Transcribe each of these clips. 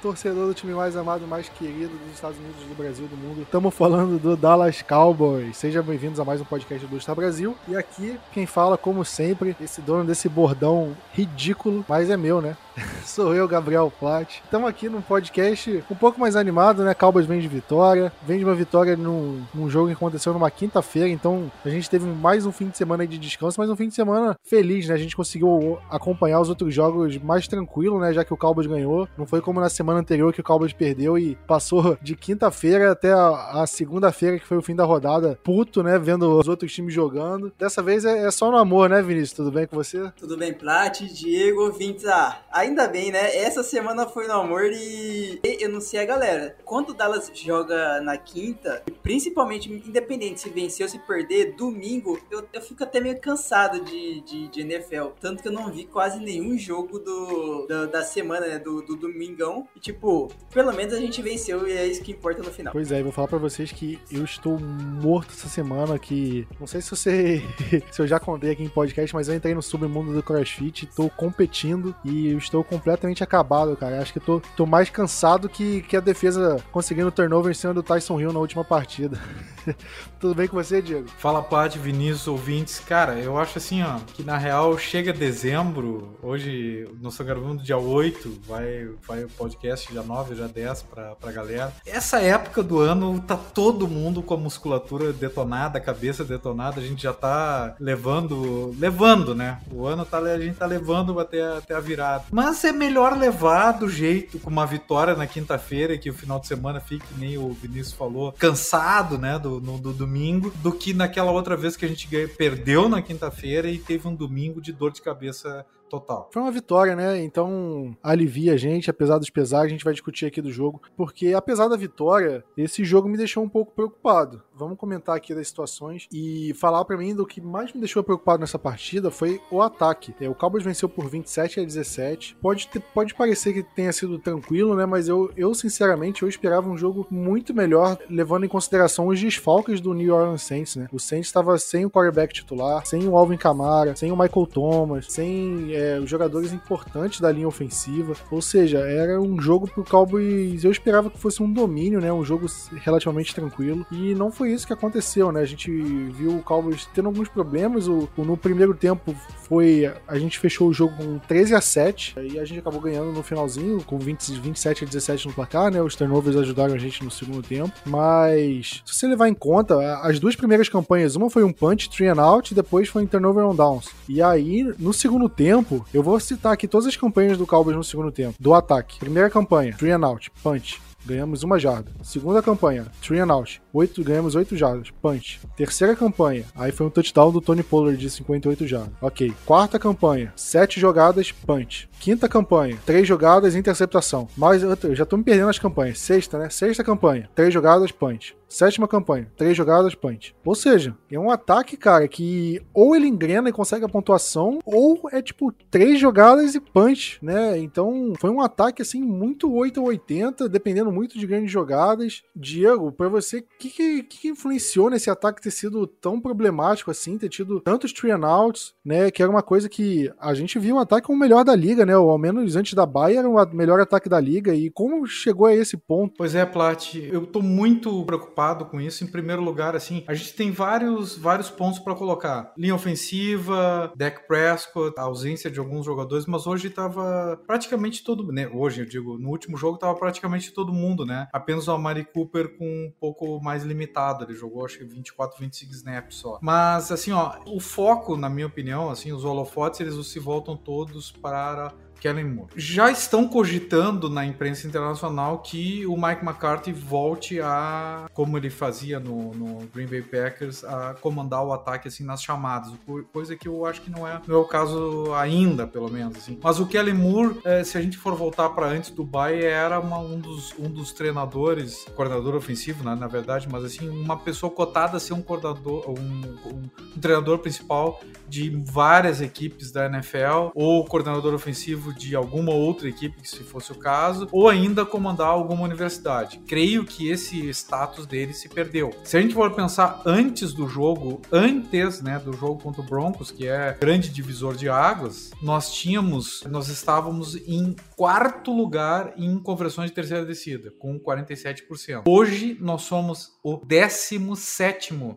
torcedor do time mais amado, mais querido dos Estados Unidos, do Brasil, do mundo. Estamos falando do Dallas Cowboys. Sejam bem-vindos a mais um podcast do Star Brasil. E aqui, quem fala, como sempre, esse dono desse bordão ridículo, mas é meu, né? Sou eu, Gabriel Platt. Estamos aqui num podcast um pouco mais animado, né? Cowboys vem de vitória. Vem de uma vitória num, num jogo que aconteceu numa quinta-feira, então a gente teve mais um fim de semana de descanso, mas um fim de semana feliz, né? A gente conseguiu acompanhar os outros jogos mais tranquilo, né? Já que o Cowboys ganhou. Não foi como na semana anterior que o Cowboys perdeu e passou de quinta-feira até a, a segunda-feira, que foi o fim da rodada, puto, né? Vendo os outros times jogando. Dessa vez é, é só no amor, né, Vinícius? Tudo bem com você? Tudo bem, Plat, Diego, ouvintes. Ah, ainda bem, né? Essa semana foi no amor e eu não sei a galera. Quando o Dallas joga na quinta, principalmente independente se vencer ou se perder, domingo, eu, eu fico até meio cansado de, de, de NFL. Tanto que eu não vi quase nenhum jogo do, do da semana, né? Do, do domingão. E tipo, pelo menos a gente venceu e é isso que importa no final. Pois é, eu vou falar pra vocês que eu estou morto essa semana, que não sei se você se eu já contei aqui em podcast, mas eu entrei no submundo do CrossFit, tô competindo e eu estou completamente acabado, cara. Acho que tô, tô mais cansado que, que a defesa conseguindo turnover em cima do Tyson Hill na última partida. Tudo bem com você, Diego? Fala, Paty, Vinícius, ouvintes. Cara, eu acho assim, ó, que na real chega dezembro, hoje nós estamos gravando dia 8, vai, vai o podcast dia 9, já 10 pra, pra galera. Essa época do ano tá todo mundo com a musculatura detonada, a cabeça detonada, a gente já tá levando, levando, né? O ano tá, a gente tá levando até, até a virada. Mas é melhor levar do jeito, com uma vitória na quinta-feira, que o final de semana fique, nem o Vinícius falou, cansado, né, do, no, do domingo, do que naquela outra vez que a gente perdeu na quinta-feira e teve um domingo de dor de cabeça total. Foi uma vitória, né? Então alivia a gente, apesar dos pesares, a gente vai discutir aqui do jogo, porque apesar da vitória, esse jogo me deixou um pouco preocupado. Vamos comentar aqui das situações e falar para mim do que mais me deixou preocupado nessa partida foi o ataque. É, o Cowboys venceu por 27 a 17. Pode, ter, pode parecer que tenha sido tranquilo, né? Mas eu, eu sinceramente eu esperava um jogo muito melhor, levando em consideração os desfalques do New Orleans Saints, né? O Saints estava sem o quarterback titular, sem o Alvin Kamara, sem o Michael Thomas, sem é, os jogadores importantes da linha ofensiva. Ou seja, era um jogo pro Cowboys. Eu esperava que fosse um domínio, né? Um jogo relativamente tranquilo. E não foi isso que aconteceu, né? A gente viu o Cowboys tendo alguns problemas. O, o no primeiro tempo foi. A gente fechou o jogo com 13 a 7 e a gente acabou ganhando no finalzinho, com 20, 27 a 17 no placar, né? Os turnovers ajudaram a gente no segundo tempo. Mas, se você levar em conta, as duas primeiras campanhas, uma foi um punch, three and out, e depois foi um turnover on downs. E aí, no segundo tempo, tempo, eu vou citar aqui todas as campanhas do Cowboys no segundo tempo. Do ataque. Primeira campanha, three and out, punch. Ganhamos uma jarda. Segunda campanha, three and out. Oito, ganhamos 8 jardas. Punch. Terceira campanha, aí foi um touchdown do Tony Pollard de 58 jardas. Ok. Quarta campanha, 7 jogadas, punch. Quinta campanha, 3 jogadas, interceptação. Mais outra, já tô me perdendo nas campanhas. Sexta, né? Sexta campanha, 3 jogadas, punch. Sétima campanha, três jogadas, punch. Ou seja, é um ataque, cara, que ou ele engrena e consegue a pontuação, ou é tipo três jogadas e punch, né? Então foi um ataque assim muito 8 ou 80, dependendo muito de grandes jogadas. Diego, para você, o que, que, que, influenciou nesse ataque ter sido tão problemático assim, ter tido tantos three and outs, né? Que era uma coisa que a gente viu um ataque como o melhor da liga, né? Ou ao menos antes da Bayern era o melhor ataque da liga. E como chegou a esse ponto? Pois é, Plat, eu tô muito preocupado preocupado com isso. Em primeiro lugar, assim, a gente tem vários, vários pontos para colocar. Linha ofensiva, Dak Prescott, a ausência de alguns jogadores, mas hoje tava praticamente todo, né? Hoje, eu digo, no último jogo tava praticamente todo mundo, né? Apenas o Amari Cooper com um pouco mais limitado. Ele jogou, acho que 24, 25 snaps só. Mas, assim, ó, o foco, na minha opinião, assim, os holofotes, eles se voltam todos para Kellen Moore. Já estão cogitando na imprensa internacional que o Mike McCarthy volte a, como ele fazia no, no, Green Bay Packers, a comandar o ataque assim nas chamadas, coisa que eu acho que não é, não é o caso ainda, pelo menos assim. Mas o Kellen Moore, é, se a gente for voltar para antes do Bay, era uma, um, dos, um dos treinadores, coordenador ofensivo, né, na verdade, mas assim uma pessoa cotada a ser um coordenador, um, um, um treinador principal de várias equipes da NFL ou coordenador ofensivo de alguma outra equipe, se fosse o caso, ou ainda comandar alguma universidade. Creio que esse status dele se perdeu. Se a gente for pensar antes do jogo, antes né, do jogo contra o Broncos, que é grande divisor de águas, nós tínhamos, nós estávamos em quarto lugar em conversões de terceira descida, com 47%. Hoje nós somos o 17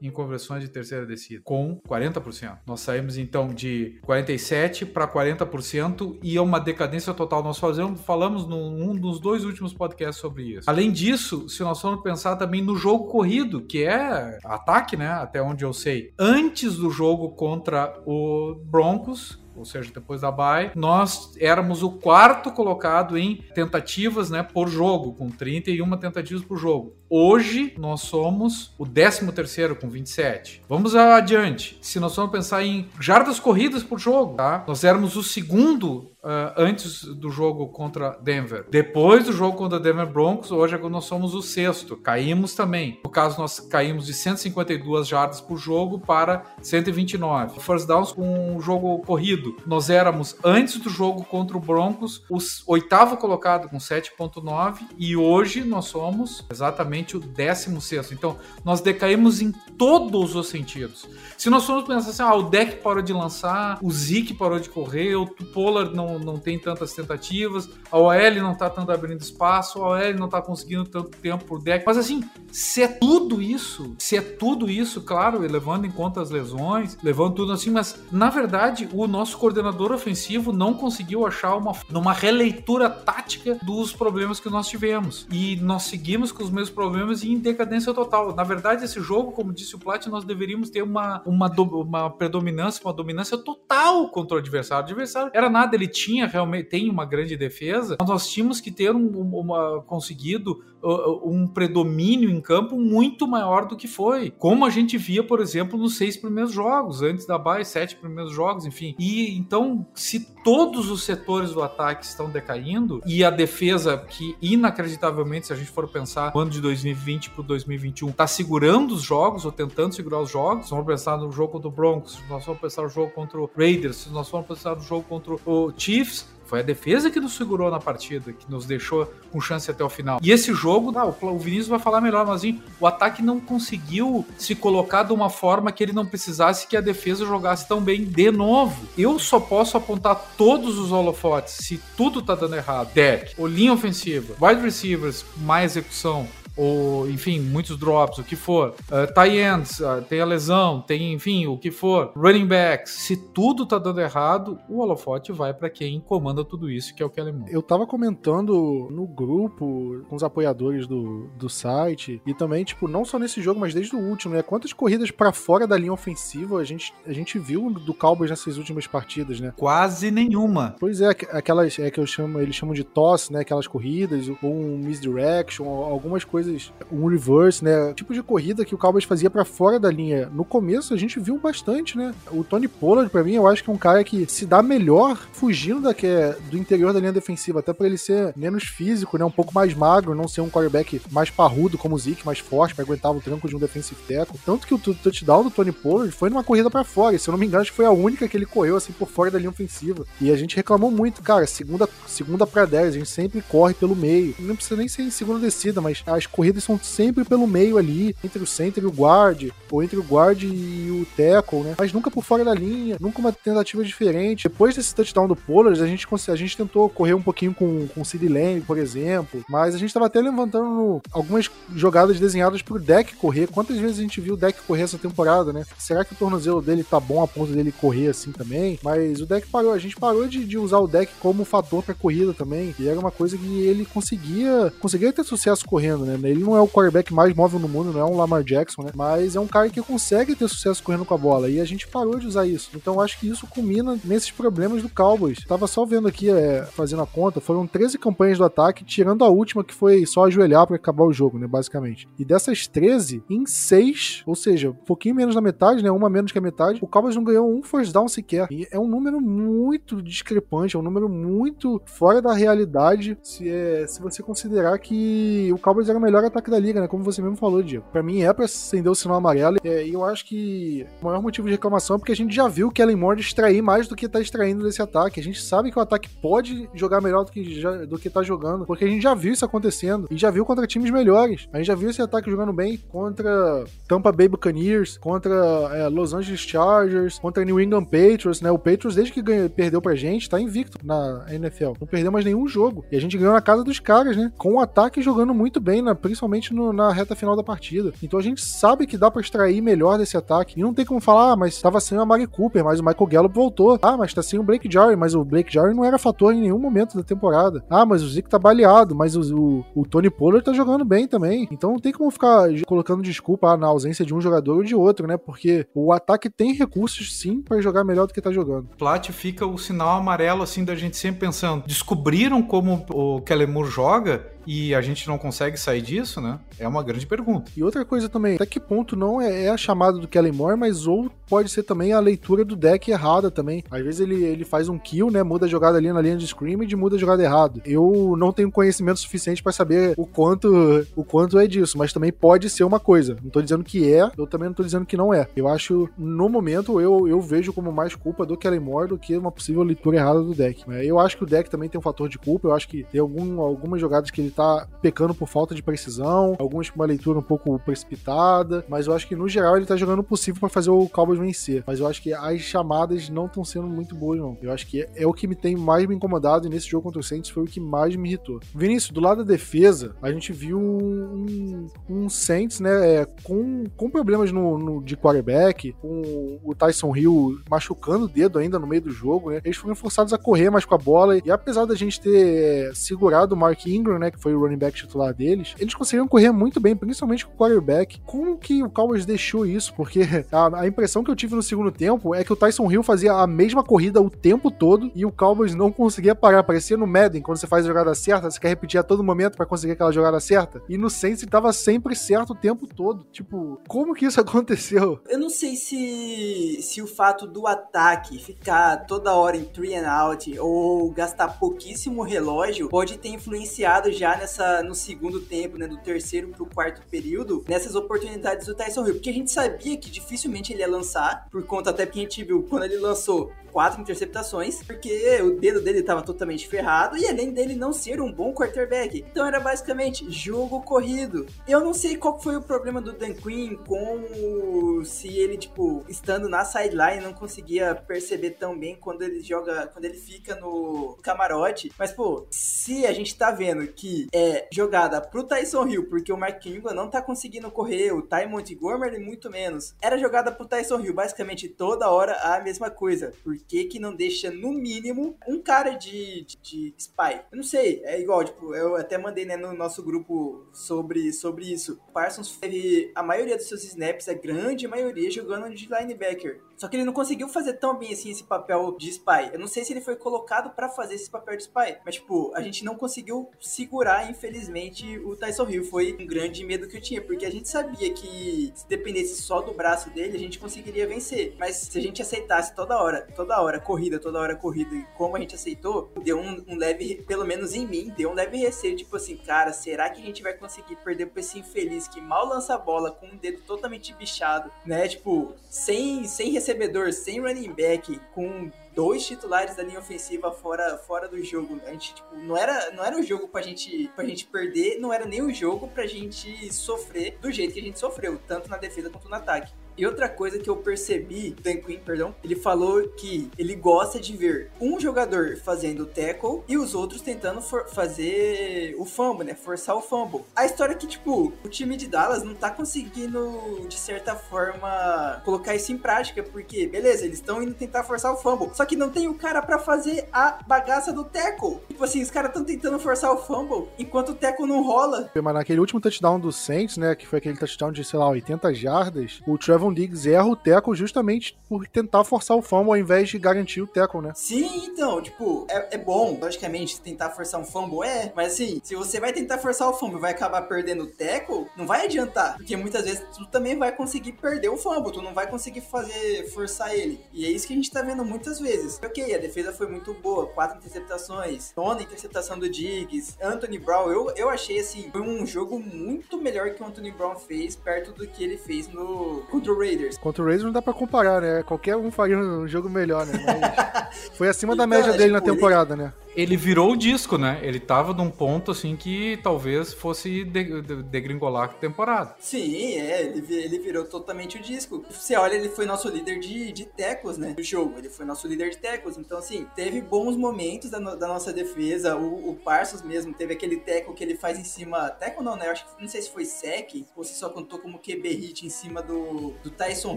em conversões de terceira descida, com 40%. Nós saímos então de 47 para 40% e é uma decadência total. Nós fazemos, falamos num um dos dois últimos podcasts sobre isso. Além disso, se nós formos pensar também no jogo corrido, que é ataque, né? Até onde eu sei. Antes do jogo contra o Broncos, ou seja, depois da bye, nós éramos o quarto colocado em tentativas, né, por jogo, com 31 tentativas por jogo. Hoje nós somos o 13 terceiro com 27. Vamos adiante. Se nós formos pensar em jardas corridas por jogo, tá? Nós éramos o segundo Uh, antes do jogo contra Denver. Depois do jogo contra Denver Broncos, hoje é nós somos o sexto. Caímos também. No caso, nós caímos de 152 jardas por jogo para 129. First downs com o jogo corrido. Nós éramos, antes do jogo contra o Broncos, o oitavo colocado com 7.9 e hoje nós somos exatamente o 16. Então, nós decaímos em todos os sentidos. Se nós formos pensar assim, ah, o deck parou de lançar, o Zeke parou de correr, o Pollard não não, tem tantas tentativas, a OL não tá tanto abrindo espaço, a OL não tá conseguindo tanto tempo por deck. Mas assim, se é tudo isso, se é tudo isso, claro, levando em conta as lesões, levando tudo assim, mas na verdade o nosso coordenador ofensivo não conseguiu achar uma, uma releitura tática dos problemas que nós tivemos. E nós seguimos com os mesmos problemas e em decadência total. Na verdade, esse jogo, como disse o Plat, nós deveríamos ter uma, uma, uma predominância, uma dominância total contra o adversário. O adversário era nada, ele tinha realmente tem uma grande defesa, nós tínhamos que ter um, uma conseguido uh, uh, um predomínio em campo muito maior do que foi, como a gente via, por exemplo, nos seis primeiros jogos, antes da bye, sete primeiros jogos, enfim. E então, se todos os setores do ataque estão decaindo e a defesa, que inacreditavelmente, se a gente for pensar no ano de 2020 para 2021, está segurando os jogos ou tentando segurar os jogos, vamos pensar no jogo contra o Broncos, nós vamos pensar no jogo contra o Raiders, nós vamos pensar no jogo contra o Chiefs, foi a defesa que nos segurou na partida, que nos deixou com chance até o final. E esse jogo, o Vinícius vai falar melhor, mas o ataque não conseguiu se colocar de uma forma que ele não precisasse que a defesa jogasse tão bem de novo. Eu só posso apontar todos os holofotes se tudo tá dando errado. Deck, linha ofensiva, wide receivers, má execução, ou enfim, muitos drops, o que for. Uh, tie ends, uh, tem a lesão, tem, enfim, o que for. Running backs, se tudo tá dando errado, o holofote vai para quem comanda tudo isso, que é o Kellen Moore. Eu tava comentando no grupo com os apoiadores do, do site e também, tipo, não só nesse jogo, mas desde o último, né? Quantas corridas para fora da linha ofensiva a gente, a gente viu do Cowboys nessas últimas partidas, né? Quase nenhuma. Pois é, aquelas é que eu chamo, eles chamam de toss, né? Aquelas corridas, ou um misdirection, algumas coisas coisas, um reverse, né? Tipo de corrida que o Cowboys fazia para fora da linha. No começo a gente viu bastante, né? O Tony Pollard, para mim, eu acho que é um cara que se dá melhor fugindo da é, do interior da linha defensiva, até para ele ser menos físico, né? Um pouco mais magro, não ser um quarterback mais parrudo como o Zeke, mais forte, para aguentar o tranco de um defensive tackle. Tanto que o touchdown do Tony Pollard foi numa corrida para fora. E, se eu não me engano, acho que foi a única que ele correu assim por fora da linha ofensiva. E a gente reclamou muito, cara. Segunda, segunda para 10, a gente sempre corre pelo meio. Não precisa nem ser em segunda descida, mas as corridas são sempre pelo meio ali, entre o center e o guard, ou entre o guard e o tackle, né? Mas nunca por fora da linha, nunca uma tentativa diferente. Depois desse touchdown do Pollard, a gente, a gente tentou correr um pouquinho com, com o Sid Lamb, por exemplo, mas a gente estava até levantando algumas jogadas desenhadas pro deck correr. Quantas vezes a gente viu o deck correr essa temporada, né? Será que o tornozelo dele tá bom a ponto dele correr assim também? Mas o deck parou, a gente parou de, de usar o deck como fator para corrida também, e era uma coisa que ele conseguia, conseguia ter sucesso correndo, né? Ele não é o quarterback mais móvel no mundo, não é um Lamar Jackson, né? Mas é um cara que consegue ter sucesso correndo com a bola. E a gente parou de usar isso. Então acho que isso culmina nesses problemas do Cowboys. Tava só vendo aqui, é, fazendo a conta, foram 13 campanhas do ataque, tirando a última que foi só ajoelhar para acabar o jogo, né? Basicamente. E dessas 13, em 6, ou seja, um pouquinho menos da metade, né? Uma menos que a metade, o Cowboys não ganhou um first down sequer. E é um número muito discrepante, é um número muito fora da realidade se, é, se você considerar que o Cowboys era melhor ataque da liga, né? Como você mesmo falou, Diego. Pra mim é pra acender o sinal amarelo. É, e eu acho que o maior motivo de reclamação é porque a gente já viu que Kellen Moore extrair mais do que tá extraindo desse ataque. A gente sabe que o ataque pode jogar melhor do que, já, do que tá jogando, porque a gente já viu isso acontecendo e já viu contra times melhores. A gente já viu esse ataque jogando bem contra Tampa Bay Buccaneers, contra é, Los Angeles Chargers, contra New England Patriots, né? O Patriots, desde que ganhou, perdeu pra gente, tá invicto na NFL. Não perdeu mais nenhum jogo. E a gente ganhou na casa dos caras, né? Com o ataque jogando muito bem, né? Principalmente no, na reta final da partida. Então a gente sabe que dá para extrair melhor desse ataque. E não tem como falar, ah, mas tava sem a Mari Cooper, mas o Michael Gallup voltou. Ah, mas tá sem o Blake Jarry, mas o Blake Jarry não era fator em nenhum momento da temporada. Ah, mas o Zeke tá baleado, mas o, o, o Tony Pollard tá jogando bem também. Então não tem como ficar colocando desculpa ah, na ausência de um jogador ou de outro, né? Porque o ataque tem recursos sim para jogar melhor do que tá jogando. Plat fica o sinal amarelo assim da gente sempre pensando, descobriram como o Kellen Moore joga e a gente não consegue sair disso, né? É uma grande pergunta. E outra coisa também, até que ponto não é, é a chamada do Kellen Moore, mas ou pode ser também a leitura do deck errada também. Às vezes ele, ele faz um kill, né? Muda a jogada ali na linha de scrimmage e muda a jogada errado. Eu não tenho conhecimento suficiente para saber o quanto o quanto é disso, mas também pode ser uma coisa. Não tô dizendo que é, eu também não tô dizendo que não é. Eu acho, no momento, eu, eu vejo como mais culpa do Kellen Moore do que uma possível leitura errada do deck. Eu acho que o deck também tem um fator de culpa, eu acho que tem algum, algumas jogadas que ele tá pecando por falta de precisão, alguns com uma leitura um pouco precipitada, mas eu acho que no geral ele tá jogando o possível para fazer o Cowboys vencer. Mas eu acho que as chamadas não estão sendo muito boas, não. Eu acho que é, é, o que me tem mais me incomodado e nesse jogo contra o Saints foi o que mais me irritou. Vinícius, do lado da defesa, a gente viu um, um Saints, né, é, com, com problemas no, no, de quarterback, com o Tyson Hill machucando o dedo ainda no meio do jogo, né? Eles foram forçados a correr mais com a bola e apesar da gente ter é, segurado o Mark Ingram, né, que foi o running back titular deles, eles conseguiram correr muito bem, principalmente com o quarterback. Como que o Cowboys deixou isso? Porque a, a, impressão que eu tive no segundo tempo é que o Tyson Hill fazia a mesma corrida o tempo todo e o Cowboys não conseguia parar. Parecia no Madden, quando você faz a jogada certa, você quer repetir a todo momento para conseguir aquela jogada certa. E no Saints tava sempre certo o tempo todo. Tipo, como que isso aconteceu? Eu não sei se, se o fato do ataque ficar toda hora em three and out ou gastar pouquíssimo relógio pode ter influenciado já nessa no segundo tempo, né, do terceiro pro quarto período, nessas oportunidades do Tyson Hill, porque a gente sabia que dificilmente ele ia lançar, por conta até porque a gente viu quando ele lançou quatro interceptações, porque o dedo dele estava totalmente ferrado e além dele não ser um bom quarterback. Então era basicamente jogo corrido. Eu não sei qual foi o problema do Dan Quinn com se ele, tipo, estando na sideline não conseguia perceber tão bem quando ele joga, quando ele fica no camarote. Mas, pô, se a gente tá vendo que é jogada pro Tyson Hill, porque o Mark Ingram não tá conseguindo correr, o Ty Montgomery muito menos, era jogada pro Tyson Hill, basicamente toda hora a mesma coisa. Porque que que não deixa, no mínimo, um cara de, de, de, spy? Eu não sei, é igual, tipo, eu até mandei né, no nosso grupo sobre, sobre isso. O Parsons teve a maioria dos seus snaps, a grande maioria, jogando de linebacker. Só que ele não conseguiu fazer tão bem assim esse papel de spy. Eu não sei se ele foi colocado para fazer esse papel de spy, mas tipo, a gente não conseguiu segurar, infelizmente, o Tyson Hill. Foi um grande medo que eu tinha, porque a gente sabia que se dependesse só do braço dele, a gente conseguiria vencer. Mas se a gente aceitasse toda hora, toda hora corrida, toda hora corrida, e como a gente aceitou, deu um, um leve, pelo menos em mim, deu um leve receio, tipo assim, cara, será que a gente vai conseguir perder pra esse infeliz que mal lança a bola com um dedo totalmente bichado, né? Tipo, sem, sem receber recebedor sem running back, com dois titulares da linha ofensiva fora, fora do jogo. A gente, tipo, não era, não era um jogo pra gente, pra gente perder, não era nem um jogo pra gente sofrer do jeito que a gente sofreu, tanto na defesa quanto no ataque. E outra coisa que eu percebi, Dan Quinn, perdão, ele falou que ele gosta de ver um jogador fazendo o tackle e os outros tentando fazer o fumble, né? Forçar o fumble. A história é que, tipo, o time de Dallas não tá conseguindo, de certa forma, colocar isso em prática, porque, beleza, eles estão indo tentar forçar o fumble, só que não tem o cara para fazer a bagaça do tackle. Tipo assim, os caras estão tentando forçar o fumble enquanto o tackle não rola. Mas naquele último touchdown do Saints, né, que foi aquele touchdown de, sei lá, 80 jardas, o Trevor Trevon Diggs erra o tackle justamente por tentar forçar o fumble ao invés de garantir o tackle, né? Sim, então, tipo, é, é bom, logicamente, tentar forçar um fumble, é, mas assim, se você vai tentar forçar o fumble e vai acabar perdendo o tackle, não vai adiantar, porque muitas vezes tu também vai conseguir perder o fumble, tu não vai conseguir fazer, forçar ele. E é isso que a gente tá vendo muitas vezes. Ok, a defesa foi muito boa, quatro interceptações, nona interceptação do Diggs, Anthony Brown, eu, eu achei assim, foi um jogo muito melhor que o Anthony Brown fez, perto do que ele fez no contra o Raiders. Contra o Raiders não dá pra comparar, né? Qualquer um faria um jogo melhor, né? Mas foi acima da média dele na temporada, né? Ele virou o disco, né? Ele tava num ponto assim que talvez fosse degringolar a temporada. Sim, é, ele, ele virou totalmente o disco. Você olha, ele foi nosso líder de, de tecos, né? Do jogo. Ele foi nosso líder de tecos. Então, assim, teve bons momentos da, da nossa defesa. O, o mesmo teve aquele teco que ele faz em cima. Teco não, né? Eu acho que não sei se foi sec ou se só contou como QB hit em cima do, do Tyson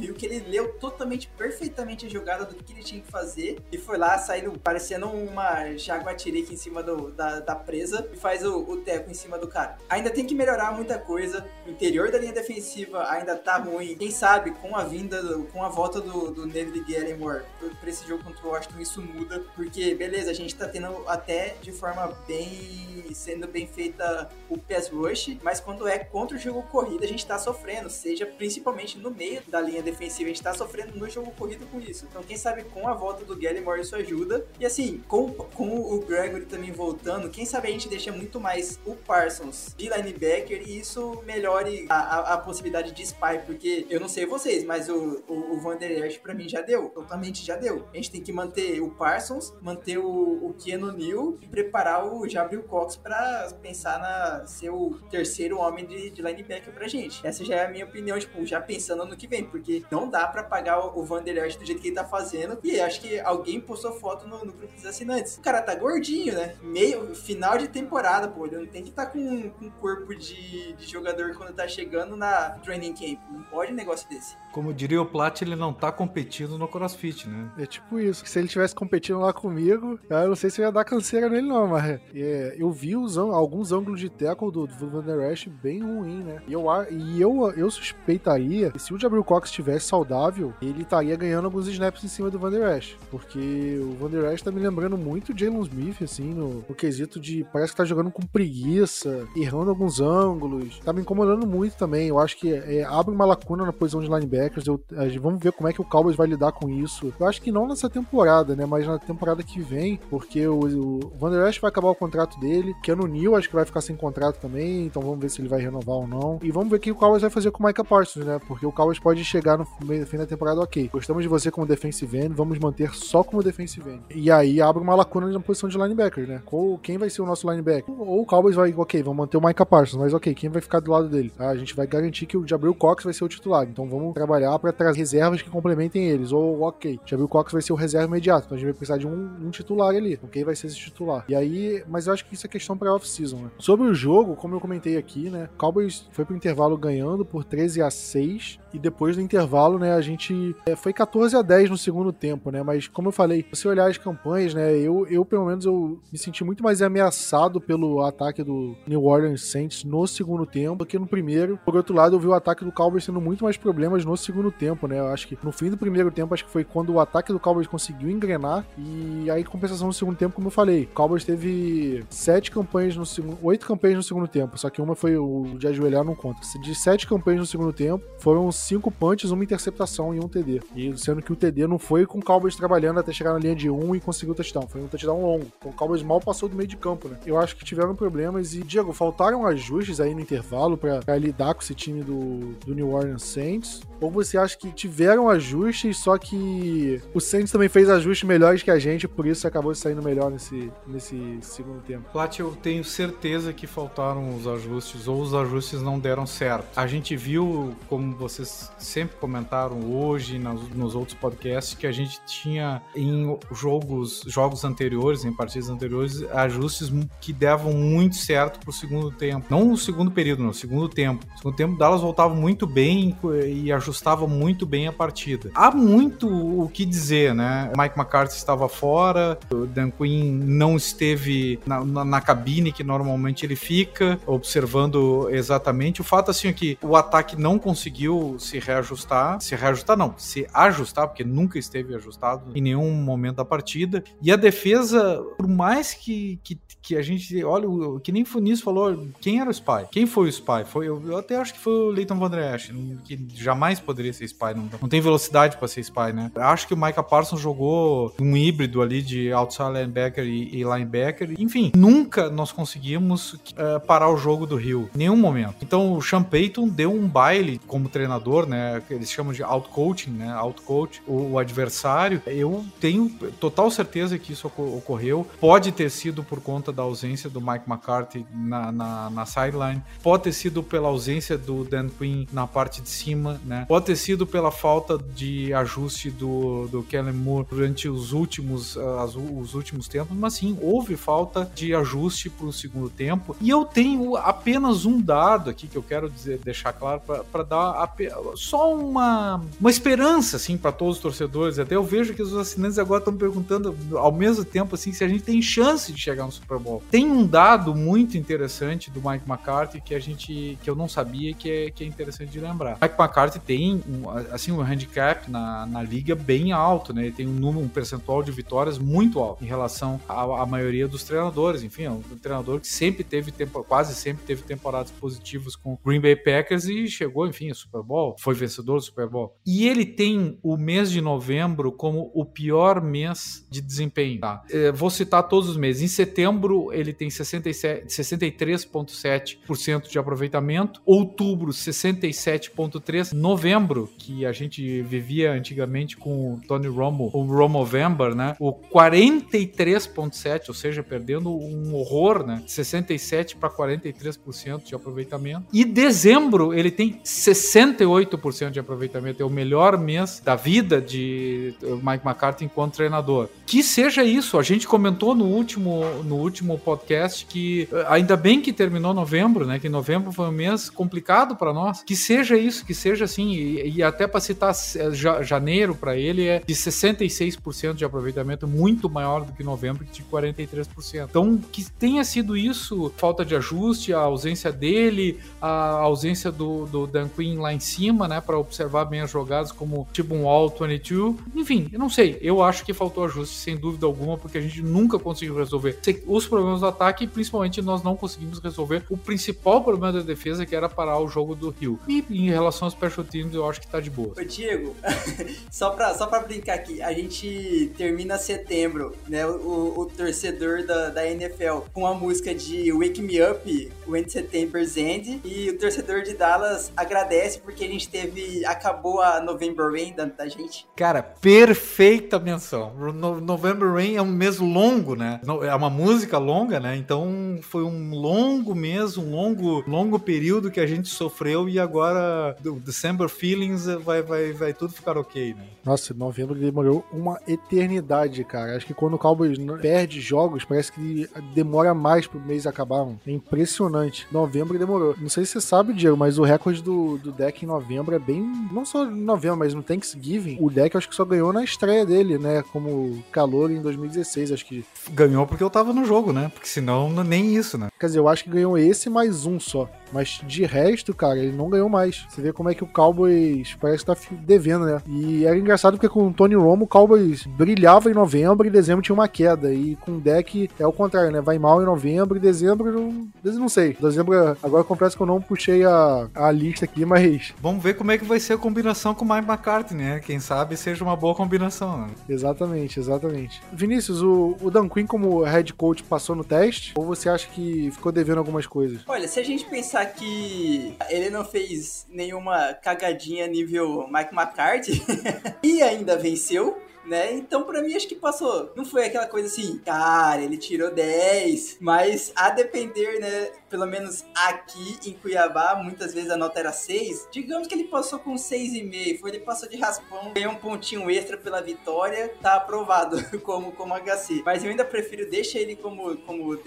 Hill, que ele leu totalmente, perfeitamente a jogada do que, que ele tinha que fazer. E foi lá, saindo parecendo uma jaguar Batirica em cima do, da, da presa e faz o, o teco em cima do cara. Ainda tem que melhorar muita coisa. O interior da linha defensiva ainda tá ruim. Quem sabe com a vinda, com a volta do, do David Gallimore pra esse jogo contra o Washington, isso muda. Porque, beleza, a gente tá tendo até de forma bem. sendo bem feita o pass rush, mas quando é contra o jogo corrido, a gente tá sofrendo. Seja principalmente no meio da linha defensiva, a gente tá sofrendo no jogo corrido com isso. Então, quem sabe com a volta do Gallimore isso ajuda. E assim, com, com o Gregory também voltando, quem sabe a gente deixa muito mais o Parsons de linebacker e isso melhore a, a, a possibilidade de spy, porque eu não sei vocês, mas o, o, o Van Der Esch pra mim já deu, totalmente já deu. A gente tem que manter o Parsons, manter o, o Keanu Neal e preparar o Jabril Cox pra pensar na ser o terceiro homem de, de linebacker pra gente. Essa já é a minha opinião, tipo, já pensando no que vem, porque não dá pra pagar o, o Van Der Esch do jeito que ele tá fazendo e acho que alguém postou foto no, no grupo dos assinantes. O cara tá gordinho, né? Meio final de temporada, pô. Ele não tem que estar tá com, com corpo de, de jogador quando tá chegando na training camp. Não pode um negócio desse. Como diria o Plat, ele não tá competindo no CrossFit, né? É tipo isso. Se ele tivesse competindo lá comigo, eu não sei se ia dar canseira nele, não, mas é, eu vi os, alguns ângulos de tackle do, do Van Der Esch bem ruim, né? E eu, e eu, eu suspeitaria que se o Jabril Cox estivesse saudável, ele estaria ganhando alguns snaps em cima do Van Der Esch. Porque o Van Der Esch tá me lembrando muito o Jalen Smith, assim, no, no, quesito de parece que tá jogando com preguiça, errando alguns ângulos. Tá me incomodando muito também. Eu acho que é, abre uma lacuna na posição de linebackers. Eu, vamos ver como é que o Cowboys vai lidar com isso. Eu acho que não nessa temporada, né? Mas na temporada que vem, porque o, o vai acabar o contrato dele. Keanu Neal acho que vai ficar sem contrato também. Então vamos ver se ele vai renovar ou não. E vamos ver o que o Cowboys vai fazer com o Micah Parsons, né? Porque o Cowboys pode chegar no fim da temporada, ok. Gostamos de você como defensive end, vamos manter só como defensive end. E aí abre uma lacuna na posição posição de linebacker, né? Quem vai ser o nosso linebacker? Ou o Cowboys vai, ok, vamos manter o Micah Parsons, mas ok, quem vai ficar do lado dele? Ah, a gente vai garantir que o Jabril Cox vai ser o titular, então vamos trabalhar para trazer reservas que complementem eles. Ou, ok, Jabril Cox vai ser o reserva imediato, então a gente vai precisar de um, um titular ali. Então quem vai ser esse titular? E aí, mas eu acho que isso é questão para off-season, né? Sobre o jogo, como eu comentei aqui, né? O Cowboys foi pro intervalo ganhando por 13 a 6 e depois do intervalo, né, a gente é, foi 14 a 10 no segundo tempo, né? Mas como eu falei, se olhar as campanhas, né, eu, eu pelo menos eu me senti muito mais ameaçado pelo ataque do New Orleans Saints no segundo tempo do que no primeiro. Por outro lado, eu vi o ataque do Cowboys tendo muito mais problemas no segundo tempo, né? Eu acho que no fim do primeiro tempo, acho que foi quando o ataque do Cowboys conseguiu engrenar e aí compensação no segundo tempo, como eu falei, o Cowboys teve sete campanhas no segundo, oito campanhas no segundo tempo, só que uma foi o de ajoelhar não conta. De sete campanhas no segundo tempo, foram cinco punches, uma interceptação e um TD. E sendo que o TD não foi com o Cowboys trabalhando até chegar na linha de um e conseguir o touchdown, foi um touchdown longo. Então, o Cowboys mal passou do meio de campo, né? Eu acho que tiveram problemas e, Diego, faltaram ajustes aí no intervalo para lidar com esse time do, do New Orleans Saints? Ou você acha que tiveram ajustes, só que o Saints também fez ajustes melhores que a gente, por isso acabou saindo melhor nesse, nesse segundo tempo? Plat, eu tenho certeza que faltaram os ajustes, ou os ajustes não deram certo. A gente viu, como vocês sempre comentaram hoje nos, nos outros podcasts, que a gente tinha em jogos, jogos anteriores, em partidas anteriores, ajustes que davam muito certo pro segundo tempo. Não no segundo período, no segundo tempo. No segundo tempo, Dallas voltava muito bem e ajustava ajustava muito bem a partida. Há muito o que dizer, né? Mike McCarthy estava fora, o Dan Quinn não esteve na, na, na cabine que normalmente ele fica, observando exatamente. O fato assim é que o ataque não conseguiu se reajustar, se reajustar não, se ajustar, porque nunca esteve ajustado em nenhum momento da partida. E a defesa, por mais que, que, que a gente, olha, que nem Funis falou, quem era o Spy? Quem foi o Spy? Foi, eu, eu até acho que foi o Leighton Van Der Esch, que jamais poderia ser Spy, não, não tem velocidade para ser Spy, né? Acho que o Micah Parsons jogou um híbrido ali de outside linebacker e, e linebacker. Enfim, nunca nós conseguimos uh, parar o jogo do Rio, nenhum momento. Então o Sean Payton deu um baile como treinador, né? Eles chamam de out-coaching, né? Out-coach o, o adversário. Eu tenho total certeza que isso ocorreu. Pode ter sido por conta da ausência do Mike McCarthy na, na, na sideline, pode ter sido pela ausência do Dan Quinn na parte de cima, né? Pode ter sido pela falta de ajuste do, do Kellen Moore durante os últimos, uh, os últimos tempos, mas sim, houve falta de ajuste para o segundo tempo. E eu tenho apenas um dado aqui que eu quero dizer, deixar claro para dar só uma, uma esperança assim para todos os torcedores. Até eu vejo que os assinantes agora estão perguntando ao mesmo tempo assim se a gente tem chance de chegar no Super Bowl. Tem um dado muito interessante do Mike McCarthy que a gente que eu não sabia que é, que é interessante de lembrar. Mike McCarthy tem um, assim um handicap na, na liga bem alto, né? Ele tem um número, um percentual de vitórias muito alto em relação à, maioria dos treinadores. Enfim, é um treinador que sempre teve tempo, quase sempre teve temporadas positivas com o Green Bay Packers e chegou, enfim, ao Super Bowl, foi vencedor do Super Bowl. E ele tem o mês de novembro como o pior mês de desempenho. Tá? É, vou citar todos os meses. Em setembro, ele tem 63,7% de aproveitamento. Outubro, 67,3%. Novembro, que a gente vivia antigamente com o Tony Romo, o Romovember, né? O 43,7%, ou seja, perdendo um horror, né? 67 para 43% de aproveitamento. E dezembro, ele tem 68% de aproveitamento. É o melhor mês da vida de Mike McCarthy enquanto treinador. Que seja isso. A gente comentou no último, no último podcast que eh, ainda bem que terminou novembro, né? Que novembro foi um mês complicado para nós. Que seja isso, que seja assim. E, e até para citar eh, janeiro para ele é de 66% de aproveitamento, muito maior do que novembro, de 43%. Então, que tenha sido isso, falta de ajuste, a ausência dele, a ausência do, do Dan Quinn lá em cima, né? Para observar bem as jogadas, como tipo um All-22. Enfim, eu não sei. Eu acho que faltou ajuste, sem dúvida alguma, porque a gente nunca conseguiu resolver os problemas do ataque e principalmente nós não conseguimos resolver o principal problema da defesa, que era parar o jogo do Rio. E em relação aos special teams, eu acho que tá de boa. Ô, Diego, só, pra, só pra brincar aqui, a gente termina setembro, né? O, o torcedor da, da NFL com a música de Wake Me Up, When September's End, e o torcedor de Dallas agradece porque a gente teve. acabou a November Rain da, da gente. Cara, perfeita menção. No, November Rain é um mês longo, né? É uma música longa, né? Então foi um longo mês, um longo, longo período que a gente sofreu e agora do December Feelings vai, vai, vai tudo ficar ok, né? Nossa, novembro demorou uma eternidade, cara. Acho que quando o Cowboys perde jogos, parece que demora mais pro mês acabar. Mano. É impressionante. Novembro demorou. Não sei se você sabe, Diego, mas o recorde do, do deck em novembro é bem. Não só em novembro, mas no Thanksgiving. O deck acho que só ganhou na estreia dele, né? Como calor em 2016, acho que. Ganhou porque eu tava no jogo, né? Porque senão nem isso, né? Quer dizer, eu acho que ganhou esse mais um só. Mas de resto, cara, ele não ganhou mais. Você vê como é que o Cowboys parece que tá devendo, né? E era engraçado porque com o Tony Romo, o Cowboys brilhava em novembro e dezembro tinha uma queda. E com o deck é o contrário, né? Vai mal em novembro e dezembro, não, não sei. Dezembro, agora confesso que eu não puxei a, a lista aqui, mas. Vamos ver como é que vai ser a combinação com o Mike McCarthy, né? Quem sabe seja uma boa combinação, né? Exatamente, exatamente. Vinícius, o, o Dan Quinn como head coach passou no teste? Ou você acha que ficou devendo algumas coisas? Olha, se a gente pensar que ele não fez nenhuma cagadinha nível Mike McCarthy e ainda venceu, né? Então, pra mim, acho que passou. Não foi aquela coisa assim, cara, ele tirou 10, mas a depender, né? Pelo menos aqui em Cuiabá, muitas vezes a nota era 6. Digamos que ele passou com 6,5. Foi, ele passou de raspão, ganhou um pontinho extra pela vitória, tá aprovado como, como HC. Mas eu ainda prefiro deixar ele como, como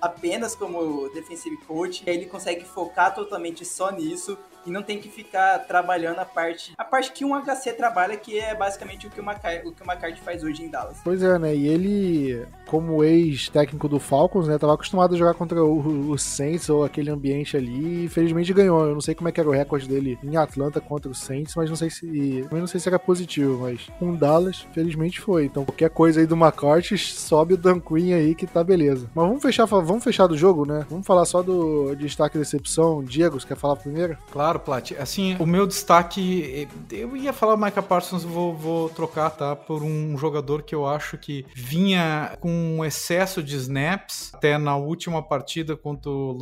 apenas como defensive coach, aí ele consegue focar totalmente só nisso e não tem que ficar trabalhando a parte a parte que um HC trabalha, que é basicamente o que o o que o McCarthy faz hoje em Dallas. Pois é, né? E ele, como ex-técnico do Falcons, né, tava acostumado a jogar contra o, o Saints ou aquele ambiente ali e infelizmente ganhou. Eu não sei como é que era o recorde dele em Atlanta contra o Saints, mas não sei se, não sei se era positivo, mas com Dallas, felizmente foi. Então qualquer coisa aí do McCarthy, sobe o Dan Quinn aí que tá beleza. Mas vamos fechar, vamos fechar do jogo, né? Vamos falar só do destaque e decepção. Diego, você quer falar primeiro? Claro, Plat. Assim, o meu destaque, eu ia falar Micah Parsons, vou, vou trocar, tá? Por um jogador que eu acho que vinha com um excesso de snaps até na última partida contra o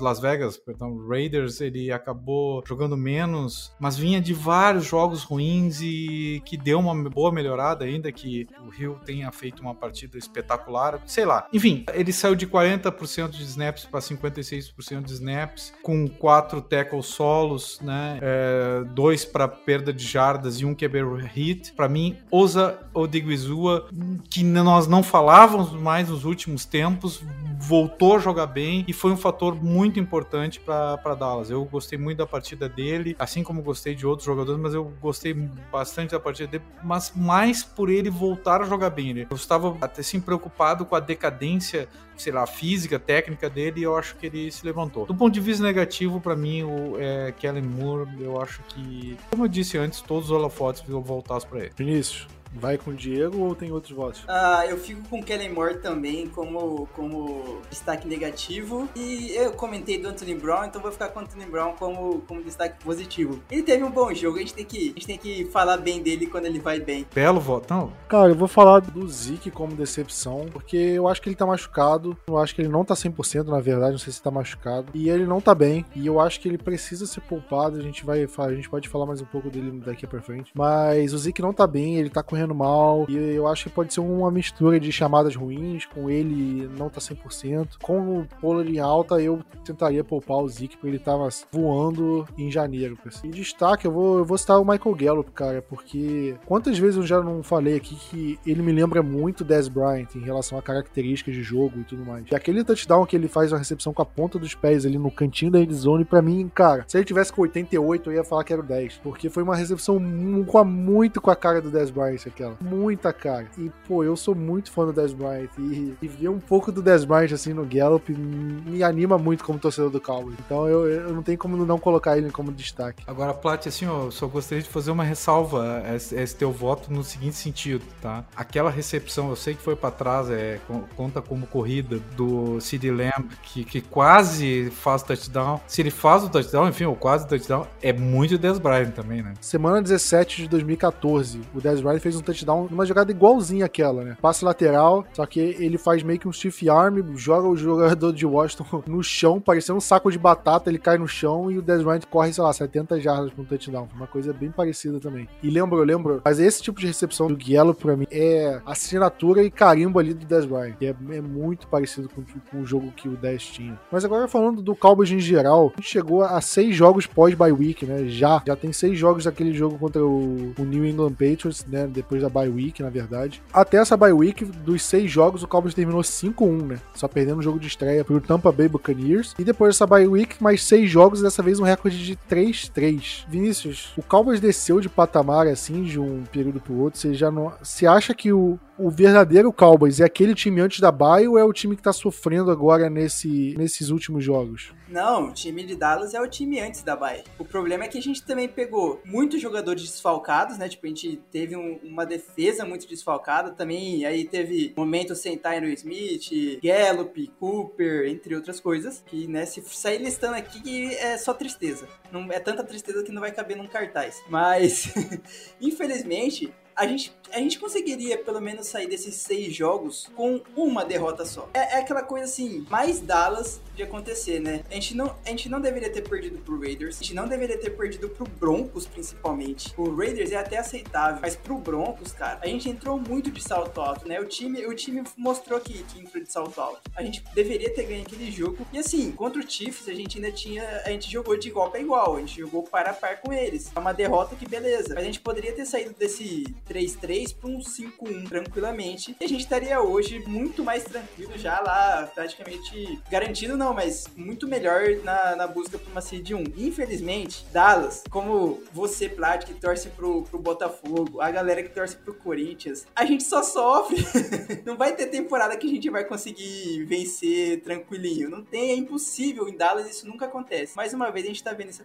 Las Vegas, perdão, Raiders, ele acabou jogando menos, mas vinha de vários jogos ruins e que deu uma boa melhorada ainda que o Hill tenha feito uma partida espetacular, sei lá. Enfim, ele saiu de 40% de snaps para 56% de snaps, com quatro tackles solos, né? É, dois para perda de jardas e um QB hit. Para mim, Osa Odigwizua, que nós não falávamos mais nos últimos tempos, voltou a jogar bem e foi um fator muito importante para Dallas. Eu gostei muito da partida dele, assim como gostei de outros jogadores, mas eu gostei bastante da partida dele, mas mais por ele voltar a jogar bem. Eu estava até sim preocupado com a decadência, sei lá, física, técnica dele, e eu acho que ele se levantou. Do ponto de vista negativo, para mim, o é, Kellen Moore, eu acho que, como eu disse antes, todos os holofotes vão voltar para ele. Vinícius. Vai com o Diego ou tem outros votos? Ah, eu fico com o Kellen Moore também como, como destaque negativo. E eu comentei do Anthony Brown, então vou ficar com o Anthony Brown como, como destaque positivo. Ele teve um bom jogo, a gente, tem que, a gente tem que falar bem dele quando ele vai bem. Belo voto, não? Cara, eu vou falar do Zeke como decepção, porque eu acho que ele tá machucado. Eu acho que ele não tá 100%, na verdade, não sei se tá machucado. E ele não tá bem. E eu acho que ele precisa ser poupado. A gente vai a gente pode falar mais um pouco dele daqui pra frente. Mas o Zeke não tá bem, ele tá correndo mal. E eu acho que pode ser uma mistura de chamadas ruins, com ele não tá 100%. Com o Pollard em alta, eu tentaria poupar o Zeke, porque ele tava voando em janeiro. E destaque, eu vou, eu vou citar o Michael Gallup, cara, porque quantas vezes eu já não falei aqui que ele me lembra muito Dez Bryant em relação a características de jogo e tudo mais. E aquele touchdown que ele faz uma recepção com a ponta dos pés ali no cantinho da endzone, pra mim, cara, se ele tivesse com 88, eu ia falar que era o 10. Porque foi uma recepção muito com a cara do Dez Bryant aquela. Muita cara. E, pô, eu sou muito fã do Dez Bryant. E, e ver um pouco do Dez Bryant assim no Gallup me anima muito como torcedor do Cowboys. Então eu, eu não tenho como não colocar ele como destaque. Agora, Plat, assim, eu só gostaria de fazer uma ressalva a esse, a esse teu voto no seguinte sentido, tá? Aquela recepção, eu sei que foi para trás, é, conta como corrida do CD Lamb, que, que quase faz touchdown. Se ele faz o touchdown, enfim, ou quase touchdown, é muito Dez Bryant também, né? Semana 17 de 2014, o Dez Bryant fez um touchdown numa jogada igualzinha àquela, né? Passe lateral, só que ele faz meio que um stiff arm, joga o jogador de Washington no chão, parecendo um saco de batata, ele cai no chão e o Dez Bryant corre, sei lá, 70 jardas para um touchdown. Uma coisa bem parecida também. E lembro, lembro, mas esse tipo de recepção do Gallup pra mim é assinatura e carimbo ali do Dez Bryant, que é, é muito parecido com, com, o jogo que o Dez tinha. Mas agora falando do Cowboys em geral, a gente chegou a seis jogos pós bye week, né? Já, já tem seis jogos daquele jogo contra o, o New England Patriots, né? Depois da bye week, na verdade. Até essa bye week, dos seis jogos, o Cowboys terminou 5-1, né? Só perdendo o jogo de estreia pro Tampa Bay Buccaneers. E depois dessa bye week, mais seis jogos, dessa vez um recorde de 3-3. Vinícius, o Cowboys desceu de patamar assim de um período pro outro. Você já não. Você acha que o, o verdadeiro Cowboys é aquele time antes da bye ou é o time que tá sofrendo agora nesse, nesses últimos jogos? Não, o time de Dallas é o time antes da bye. O problema é que a gente também pegou muitos jogadores desfalcados, né? Tipo, a gente teve um, uma defesa muito desfalcada também. Aí teve momento sem Tyron Smith, Gallup, Cooper, entre outras coisas. Que, né, se sair listando aqui, é só tristeza. Não, é tanta tristeza que não vai caber num cartaz. Mas, infelizmente, a gente, a gente conseguiria pelo menos sair desses seis jogos com uma derrota só. É, é, aquela coisa assim, mais Dallas de acontecer, né? A gente, não, a gente não deveria ter perdido pro Raiders, a gente não deveria ter perdido pro Broncos, principalmente. O Raiders é até aceitável, mas pro Broncos, cara, a gente entrou muito de salto alto, né? O time, o time mostrou que, que entrou de salto alto. A gente deveria ter ganho aquele jogo. E assim, contra o Chiefs, a gente ainda tinha. A gente jogou de igual para igual, a gente jogou para a par com eles. É uma derrota que beleza. Mas a gente poderia ter saído desse 3-3 para um 5-1 tranquilamente. E a gente estaria hoje muito mais tranquilo já lá, praticamente garantido não, mas muito melhor na, na busca por uma seed 1. Infelizmente, Dallas, como você, Plat, que torce pro, pro Botafogo, a galera que torce pro Corinthians, a gente só sofre. não vai ter temporada que a gente vai conseguir vencer tranquilinho. Não tem, é impossível. Em Dallas isso nunca acontece. Mais uma vez a gente tá vendo isso,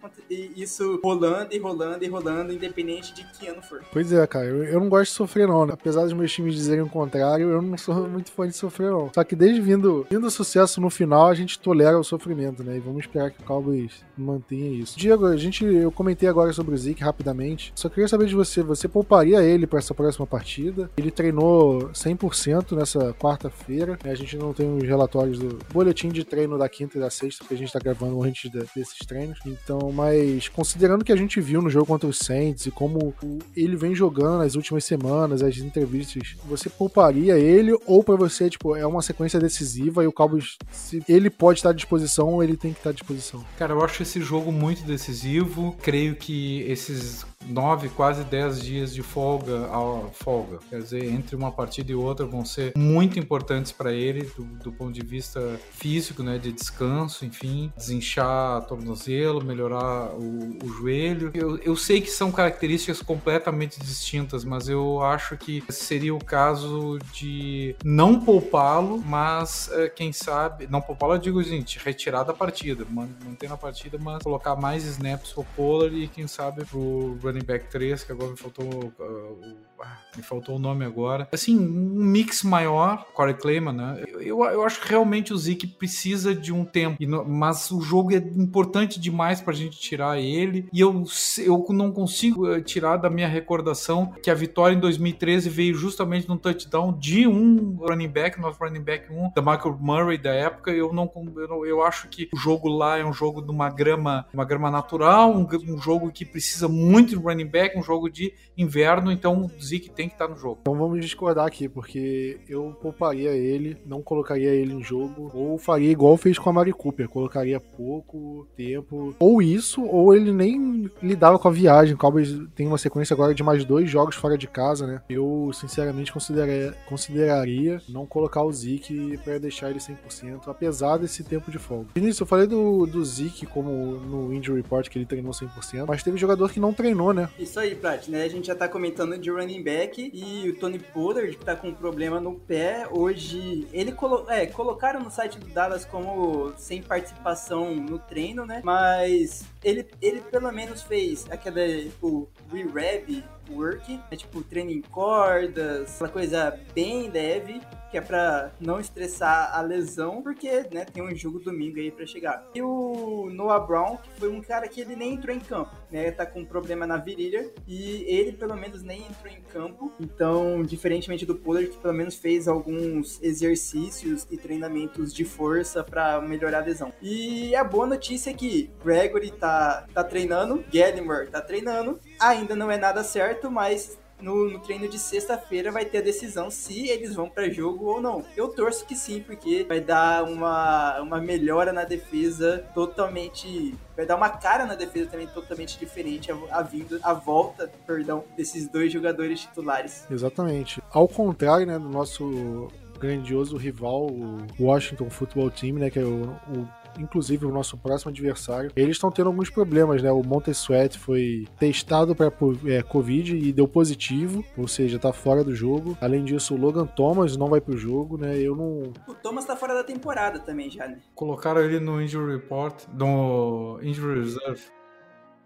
isso rolando e rolando e rolando, independente de que ano for. Pois é, cara. Eu, eu não gosto de sofrer, não. Né? Apesar dos meus times dizerem o contrário, eu não sou muito fã de sofrer, não. Só que desde vindo, vindo sucesso no final, a gente tolera o sofrimento, né? E vamos esperar que o Cowboys mantenha isso. Diego, a gente, eu comentei agora sobre o Zeke rapidamente. Só queria saber de você, você pouparia ele para essa próxima partida? Ele treinou 100% nessa quarta-feira. A gente não tem os relatórios do boletim de treino da quinta e da sexta, porque a gente tá gravando antes de, desses treinos. Então, mas considerando que a gente viu no jogo contra os Saints e como ele vem jogando últimas semanas, as entrevistas, você pouparia ele ou para você, tipo, é uma sequência decisiva e o Cowboys, se ele pode estar à disposição ele tem que estar à disposição? Cara, eu acho esse jogo muito decisivo. Creio que esses nove, quase dez dias de folga, a folga, quer dizer, entre uma partida e outra vão ser muito importantes para ele do, do, ponto de vista físico, né, de descanso, enfim, desinchar tornozelo, melhorar o, o joelho. Eu, eu sei que são características completamente distintas, mas eu acho que seria o caso de não poupá-lo, mas é, quem sabe, não poupá-lo, eu digo, gente, retirar da partida, manter na partida, mas colocar mais snaps pro Pollard e quem sabe pro back 3, que agora me faltou uh, o me faltou o nome agora. Assim, um mix maior, Corey Clayman, né? Eu, eu acho que realmente o Zeke precisa de um tempo, mas o jogo é importante demais pra gente tirar ele. E eu, eu não consigo eh, tirar da minha recordação que a vitória em 2013 veio justamente num touchdown de um running back, nosso running back 1, da Michael Murray da época. Eu não, eu, eu acho que o jogo lá é um jogo de uma grama, uma grama natural, um, um jogo que precisa muito de running back, um jogo de inverno, então Zeke tem que estar tá no jogo. Então vamos discordar aqui, porque eu pouparia ele, não colocaria ele em jogo, ou faria igual fez com a Mari Cooper, colocaria pouco tempo, ou isso, ou ele nem lidava com a viagem. O Cowboys tem uma sequência agora de mais dois jogos fora de casa, né? Eu, sinceramente, consideraria, consideraria não colocar o Zeke para deixar ele 100%, apesar desse tempo de folga. Vinícius, eu falei do, do Zeke como no Injury Report que ele treinou 100%, mas teve jogador que não treinou, né? Isso aí, Prat, né? A gente já tá comentando de running back e o Tony Pollard, que tá com um problema no pé, hoje ele colo é, colocaram no site do Dallas como sem participação no treino, né? Mas ele, ele pelo menos fez aquela, tipo, re-rab work, é tipo treino em cordas, aquela coisa bem leve, que é para não estressar a lesão, porque, né, tem um jogo domingo aí para chegar. E o Noah Brown, que foi um cara que ele nem entrou em campo, né, tá com um problema na virilha e ele pelo menos nem entrou em campo. Então, diferentemente do Pollard, que pelo menos fez alguns exercícios e treinamentos de força para melhorar a lesão. E a boa notícia é que Gregory tá, tá treinando, Gallimore tá treinando, ainda não é nada certo, mas no, no treino de sexta-feira vai ter a decisão se eles vão para jogo ou não. Eu torço que sim, porque vai dar uma, uma melhora na defesa totalmente. Vai dar uma cara na defesa também totalmente diferente a, a vinda, a volta, perdão, desses dois jogadores titulares. Exatamente. Ao contrário, né, do nosso grandioso rival, o Washington Football Team, né, que é o, o inclusive o nosso próximo adversário, eles estão tendo alguns problemas, né? O Montessuet foi testado para é, Covid e deu positivo, ou seja, tá fora do jogo. Além disso, o Logan Thomas não vai pro jogo, né? Eu não. O Thomas tá fora da temporada também já, né? Colocaram ele no Injury Report, no Injury Reserve.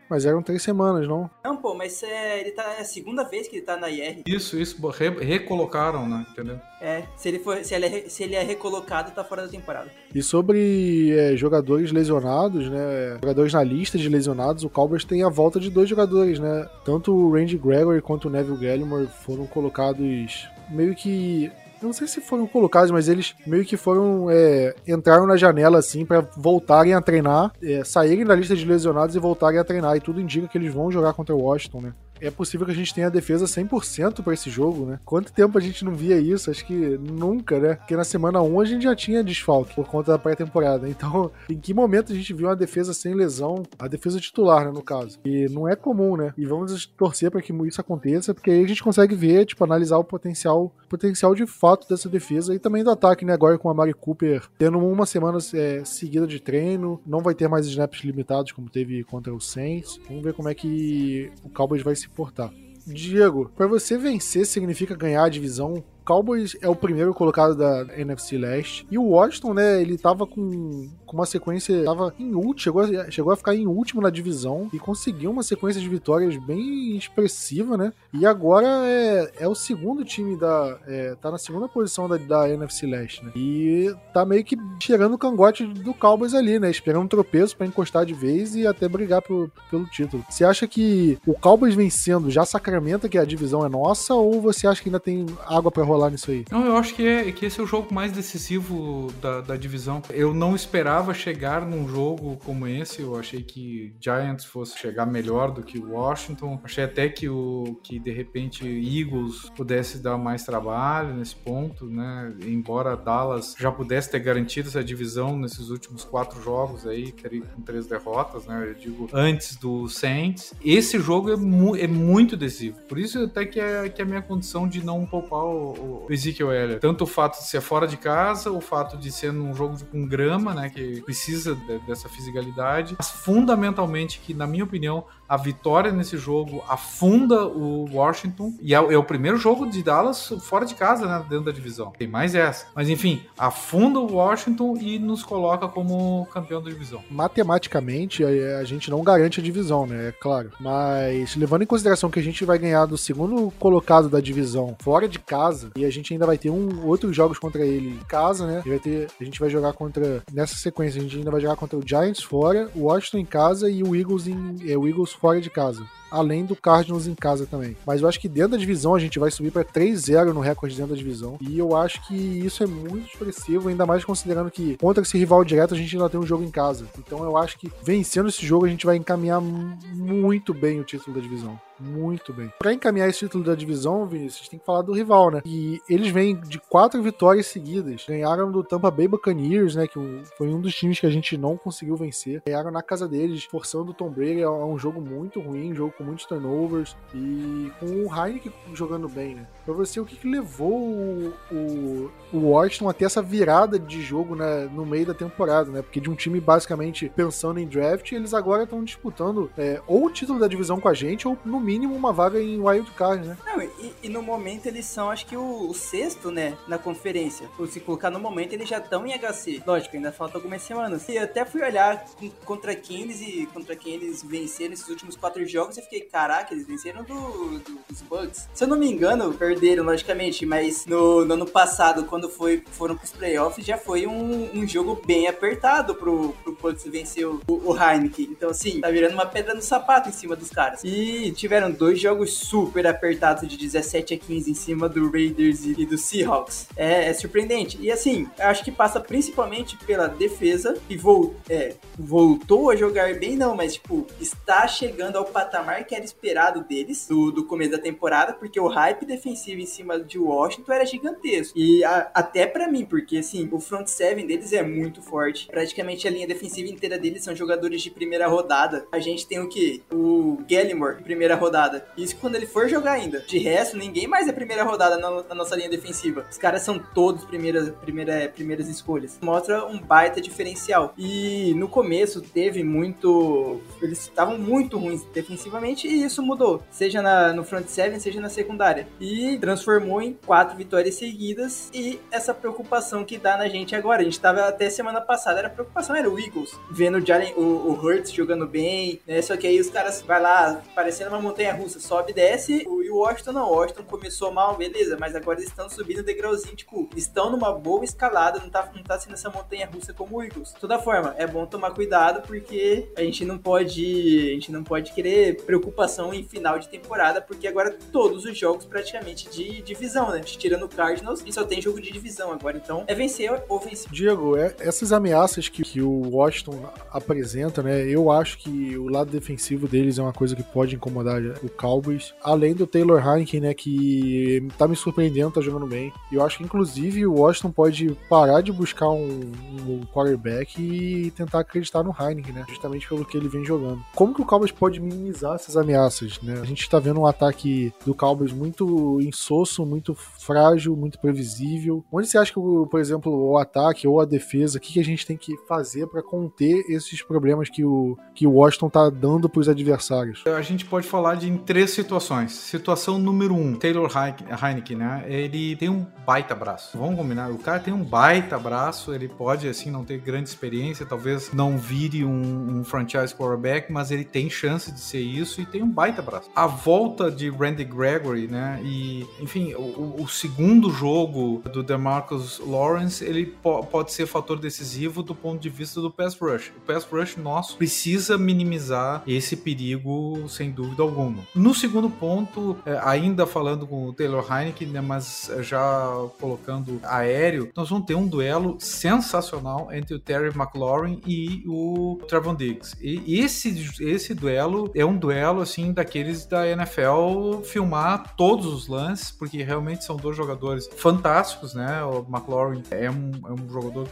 Mas eram três semanas, não? Não, pô, mas é, ele tá, é a segunda vez que ele tá na IR. Isso, isso, re, recolocaram, né? Entendeu? É, se ele, for, se, ele é, se ele é recolocado, tá fora da temporada. E sobre é, jogadores lesionados, né? Jogadores na lista de lesionados, o Cowboys tem a volta de dois jogadores, né? Tanto o Randy Gregory quanto o Neville Gallimore foram colocados meio que não sei se foram colocados, mas eles meio que foram. É, entraram na janela assim para voltarem a treinar, é, saírem da lista de lesionados e voltarem a treinar. E tudo indica que eles vão jogar contra o Washington, né? É possível que a gente tenha a defesa 100% para esse jogo, né? Quanto tempo a gente não via isso? Acho que nunca, né? Porque na semana 1 a gente já tinha desfalque por conta da pré-temporada. Então, em que momento a gente viu uma defesa sem lesão? A defesa titular, né, no caso. E não é comum, né? E vamos torcer para que isso aconteça, porque aí a gente consegue ver, tipo, analisar o potencial, potencial de fato dessa defesa e também do ataque, né? Agora com a Mari Cooper tendo uma semana é, seguida de treino, não vai ter mais snaps limitados como teve contra o Saints. Vamos ver como é que o Cowboys vai se portar. Diego, para você vencer significa ganhar a divisão Cowboys é o primeiro colocado da NFC Leste. E o Washington, né, ele tava com, com uma sequência. Tava em último, chegou, a, chegou a ficar em último na divisão e conseguiu uma sequência de vitórias bem expressiva, né? E agora é, é o segundo time da. É, tá na segunda posição da, da NFC Leste, né? E tá meio que tirando o cangote do Cowboys ali, né? Esperando um tropeço para encostar de vez e até brigar pelo, pelo título. Você acha que o Cowboys vencendo já sacramenta que a divisão é nossa ou você acha que ainda tem água para rolar? Rolar nisso aí? Não, eu acho que, é, que esse é o jogo mais decisivo da, da divisão. Eu não esperava chegar num jogo como esse. Eu achei que Giants fosse chegar melhor do que Washington. Achei até que o que de repente Eagles pudesse dar mais trabalho nesse ponto, né? Embora Dallas já pudesse ter garantido essa divisão nesses últimos quatro jogos aí, com três derrotas, né? Eu digo antes do Saints. Esse jogo é, mu é muito decisivo. Por isso até que é, que é a minha condição de não poupar o, o Ezekiel Elliott. Tanto o fato de ser fora de casa, o fato de ser num jogo com grama, né, que precisa de, dessa fisicalidade, mas fundamentalmente que, na minha opinião, a vitória nesse jogo afunda o Washington e é, é, o primeiro jogo de Dallas fora de casa, né, dentro da divisão. Tem mais essa. Mas enfim, afunda o Washington e nos coloca como campeão da divisão. Matematicamente, a, gente não garante a divisão, né, é claro. Mas levando em consideração que a gente vai ganhar do segundo colocado da divisão fora de casa e a gente ainda vai ter um outros jogos contra ele em casa, né? Vai ter, a gente vai jogar contra nessa sequência a gente ainda vai jogar contra o Giants fora, o Washington em casa e o Eagles em é, o Eagles fora de casa além do Cardinals em casa também. Mas eu acho que dentro da divisão a gente vai subir para 3-0 no recorde dentro da divisão. E eu acho que isso é muito expressivo, ainda mais considerando que contra esse rival direto a gente ainda tem um jogo em casa. Então eu acho que vencendo esse jogo a gente vai encaminhar muito bem o título da divisão muito bem. Para encaminhar esse título da divisão, Vinícius, tem que falar do rival, né? E eles vêm de quatro vitórias seguidas. Ganharam do Tampa Bay Buccaneers, né? Que foi um dos times que a gente não conseguiu vencer. Ganharam na casa deles, forçando o Tom Brady. É um jogo muito ruim, um jogo com muitos turnovers e com o Heineken jogando bem, né? Pra você, o que, que levou o, o, o, Washington a ter essa virada de jogo né, no meio da temporada, né? Porque de um time basicamente pensando em draft, eles agora estão disputando é, ou o título da divisão com a gente, ou no mínimo uma vaga em wild card, né? Não, e, e no momento eles são, acho que o, o, sexto, né, na conferência. Se colocar no momento, eles já estão em HC. Lógico, ainda falta algumas semanas. E eu até fui olhar contra quem eles e contra quem eles venceram nesses últimos quatro jogos e fiquei, caraca, eles venceram do, do, dos Bucks. Se eu não me engano, perderam, logicamente, mas no, no ano passado, quando foi, foram pros playoffs, já foi um, um jogo bem apertado pro, pro Bucks vencer o, o Heineken. Então, assim, tá virando uma pedra no sapato em cima dos caras. E tiveram dois jogos super apertados de 17 a 15 em cima do Raiders e, do Seahawks. É, é, surpreendente. E assim, acho que passa principalmente pela defesa, e vol, é, voltou a jogar bem, não, mas tipo, está chegando ao patamar que era esperado deles do, do começo da temporada, porque o hype defensivo em cima de Washington era gigantesco. E a, até para mim, porque assim, o front seven deles é muito forte. Praticamente a linha defensiva inteira deles são jogadores de primeira rodada. A gente tem o que? O Gallimore, primeira rodada. Isso quando ele for jogar ainda. De resto, ninguém mais é primeira rodada na, na nossa linha defensiva. Os caras são todos primeiras, primeira, primeiras escolhas. Mostra um baita diferencial. E no começo teve muito. Eles estavam muito ruins defensivamente e isso mudou. Seja na, no front seven, seja na secundária. E transformou em quatro vitórias seguidas. E essa preocupação que dá na gente agora. A gente tava até semana passada, era preocupação era o Eagles. Vendo o, Jalen, o, o Hurts jogando bem, né? Só que aí os caras vai lá parecendo uma montanha russa, sobe e desce. E o Washington não, o Washington começou mal, beleza, mas agora eles estão subindo degrauzinho, tipo, estão numa boa escalada, não tá, não tá sendo essa montanha russa como o Eagles. De toda forma, é bom tomar cuidado porque a gente não pode, a gente não pode querer preocupação em final de temporada, porque agora todos os jogos praticamente de divisão, né? Tirando o Cardinals, e só tem jogo de divisão agora, então é vencer ou vencer. Diego, é, essas ameaças que, que o Washington apresenta, né? Eu acho que o lado defensivo deles é uma coisa que pode incomodar o Cowboys. Além do Taylor Heineken, né? Que tá me surpreendendo, tá jogando bem. Eu acho que, inclusive, o Washington pode parar de buscar um, um quarterback e tentar acreditar no Heineken, né? Justamente pelo que ele vem jogando. Como que o Cowboys pode minimizar essas ameaças, né? A gente tá vendo um ataque do Cowboys muito insosso, muito frágil, muito previsível. Onde você acha que, por exemplo, o ataque ou a defesa, o que, que a gente tem que fazer para conter esses problemas que o, que o Washington tá dando pros adversários? A gente pode falar de em três situações. Situação número um, Taylor Heineken, né? Ele tem um baita braço. Vamos combinar, o cara tem um baita braço, ele pode, assim, não ter grande experiência, talvez não vire um, um franchise quarterback, mas ele tem chance de ser isso e tem um baita braço. A volta de Randy Gregory, né? E, enfim, o, o segundo jogo do DeMarcus Lawrence, ele po pode ser fator decisivo do ponto de vista do pass rush. O pass rush nosso precisa minimizar esse perigo, sem dúvida alguma. No segundo ponto, é, ainda falando com o Taylor Heineken, né, mas já colocando aéreo, nós vamos ter um duelo sensacional entre o Terry McLaurin e o Trevon Diggs. E esse, esse duelo é um duelo assim daqueles da NFL filmar todos os lances, porque realmente são dois jogadores fantásticos, né? O McLaurin é um, é um jogador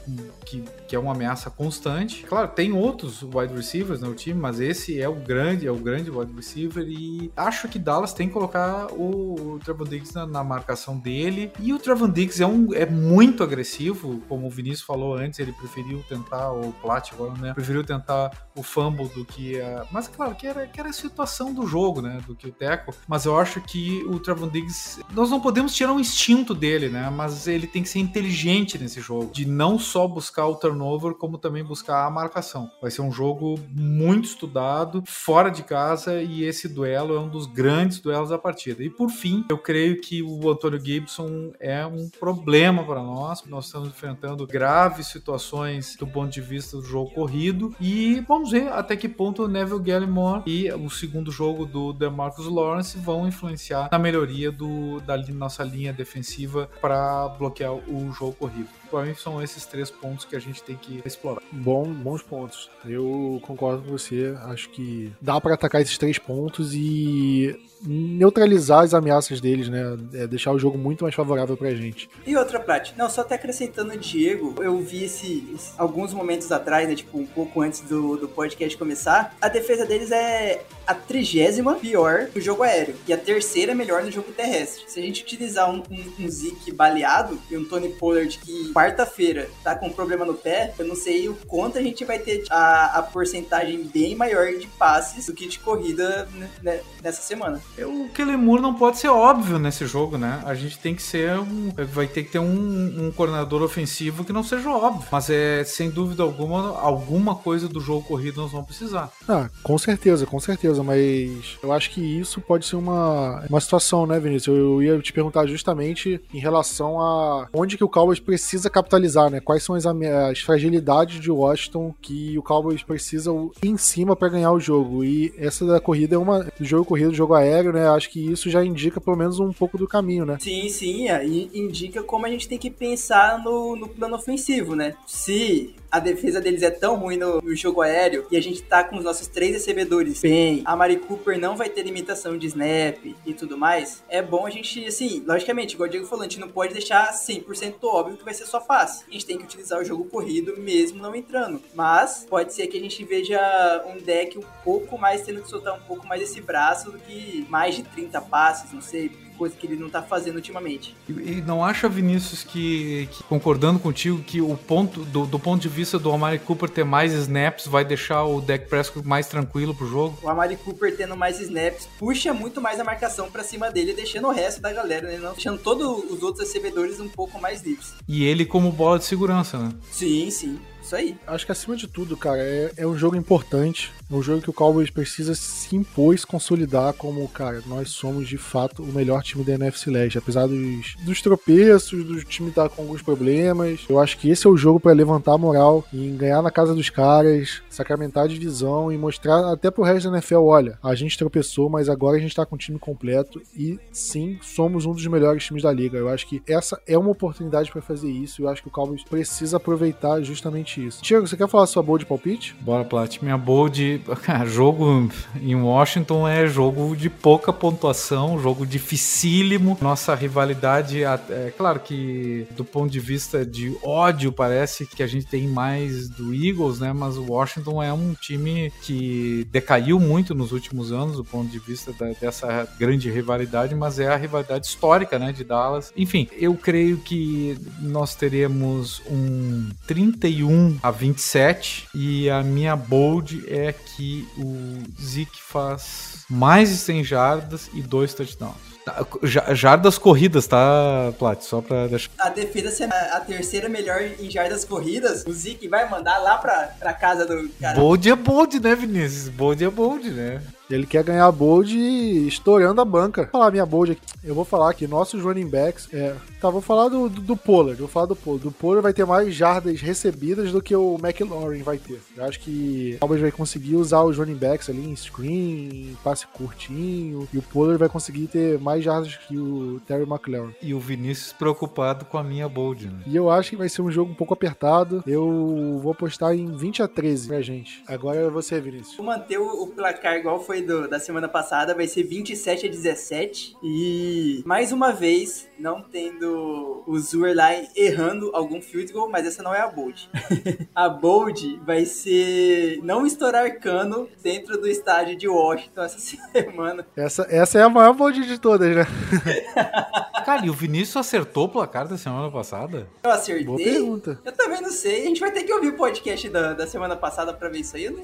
que, que é uma ameaça constante. Claro, tem outros wide receivers no time, mas esse é o grande, é o grande wide receiver e acho que Dallas tem que colocar o, o Diggs na, na, marcação dele. E o Trevon Diggs é, um, é muito agressivo, como o Vinícius falou antes, ele preferiu tentar, o Plat agora, né? Preferiu tentar o fumble do que a... Mas claro, que era, que era a situação do jogo, né? Do que o Teco. Mas eu acho que o Trevon Diggs, nós não podemos tirar um instinto dele, né? Mas ele tem que ser inteligente nesse jogo, de não só buscar o turnover, como também buscar a marcação. Vai ser um jogo muito estudado, fora de casa, e esse duelo é um dos grandes duelos da partida. E por fim, eu creio que o Antônio Gibson é um problema para nós. Nós estamos enfrentando graves situações do ponto de vista do jogo corrido, e vamos ver até que ponto o Neville Gallimore e o segundo jogo do DeMarcus Lawrence vão influenciar na melhoria do, da nossa linha defensiva para bloquear o jogo corrido. Para mim são esses três pontos que a gente tem que explorar. Bom, bons pontos. Eu concordo com você. Acho que dá para atacar esses três pontos e neutralizar as ameaças deles, né? É deixar o jogo muito mais favorável pra gente. E outra, Prat, não, só até acrescentando o Diego, eu vi esse, esse, alguns momentos atrás, né? Tipo, um pouco antes do, do podcast começar. A defesa deles é a trigésima pior no jogo aéreo e a terceira melhor no jogo terrestre. Se a gente utilizar um, um, um Zeke baleado e um Tony Pollard que quarta-feira tá com um problema no pé, eu não sei o quanto a gente vai ter a, a porcentagem bem maior de passes do que de corrida né, nessa semana. O Kellen Moore não pode ser óbvio nesse jogo, né? A gente tem que ser um. Vai ter que ter um, um coordenador ofensivo que não seja óbvio. Mas é sem dúvida alguma, alguma coisa do jogo corrido nós vamos precisar. Ah, com certeza, com certeza. Mas eu acho que isso pode ser uma, uma situação, né, Vinícius? Eu ia te perguntar justamente em relação a onde que o Cowboys precisa capitalizar, né? Quais são as, as fragilidades de Washington que o Cowboys precisa ir em cima para ganhar o jogo. E essa da corrida é uma. Jogo corrido, do jogo aéreo, né? Acho que isso já indica pelo menos um pouco do caminho, né? Sim, sim. Indica como a gente tem que pensar no, no plano ofensivo, né? Se a defesa deles é tão ruim no, no, jogo aéreo e a gente tá com os nossos três recebedores bem, a Mari Cooper não vai ter limitação de snap e tudo mais, é bom a gente, assim, logicamente, igual o Diego falou, a gente não pode deixar 100% óbvio que vai ser só fácil. A gente tem que utilizar o jogo corrido mesmo não entrando. Mas pode ser que a gente veja um deck um pouco mais, tendo que soltar um pouco mais esse braço do que mais de 30 passes, não sei, coisa que ele não tá fazendo ultimamente. E, e não acha, Vinícius, que, que, concordando contigo, que o ponto do, do, ponto de vista do Amari Cooper ter mais snaps vai deixar o deck Prescott mais tranquilo pro jogo? O Amari Cooper tendo mais snaps puxa muito mais a marcação para cima dele, deixando o resto da galera, né? Não deixando todos os outros recebedores um pouco mais livres. E ele como bola de segurança, né? Sim, sim. Isso aí. Acho que acima de tudo, cara, é, é um jogo importante. É um jogo que o Cowboys precisa se impor se consolidar como, cara, nós somos de fato o melhor time da NFC Leste. Apesar dos, dos tropeços, do time estar tá com alguns problemas. Eu acho que esse é o jogo para levantar a moral e ganhar na casa dos caras, sacramentar a divisão e mostrar até pro resto da NFL: olha, a gente tropeçou, mas agora a gente tá com o time completo e sim, somos um dos melhores times da liga. Eu acho que essa é uma oportunidade para fazer isso. Eu acho que o Cowboys precisa aproveitar justamente isso. Tiago, você quer falar sua bold palpite? Bora, Plat. Minha bold. jogo em Washington é jogo de pouca pontuação, jogo dificílimo. Nossa rivalidade, é claro que do ponto de vista de ódio, parece que a gente tem mais do Eagles, né? Mas o Washington é um time que decaiu muito nos últimos anos do ponto de vista da, dessa grande rivalidade, mas é a rivalidade histórica, né? De Dallas. Enfim, eu creio que nós teremos um 31 a 27 e a minha bold é que o Zeke faz mais de 100 jardas e dois touchdowns. Tá, jardas corridas, tá, Plat? Só pra deixar. A defesa ser a terceira melhor em jardas corridas, o Zeke vai mandar lá pra, pra casa do cara. Bold é bold, né, Vinícius? Bold é bold, né? Ele quer ganhar a bold estourando a banca. Vou falar minha bold aqui. Eu vou falar que nossos running backs. É, tá, vou falar do, do, do Pollard. Vou falar do Pollard. Do Pollard vai ter mais jardas recebidas do que o McLaurin vai ter. Eu acho que o Cowboys vai conseguir usar os running backs ali em screen, em passe curtinho. E o Pollard vai conseguir ter mais jardas que o Terry McLaurin. E o Vinícius preocupado com a minha bold, né? E eu acho que vai ser um jogo um pouco apertado. Eu vou apostar em 20 a 13 pra gente. Agora é você, Vinícius. Vou manter o placar igual foi do, da semana passada, vai ser 27 a 17. E mais uma vez, não tendo o Zur lá errando algum field goal, mas essa não é a bold. a bold vai ser não estourar cano dentro do estádio de Washington essa semana. Essa, essa é a maior bold de todas, né? Cara, e o Vinícius acertou o placar da semana passada? Eu acertei? Boa pergunta. Eu também não sei. A gente vai ter que ouvir o podcast da, da semana passada pra ver isso aí, né?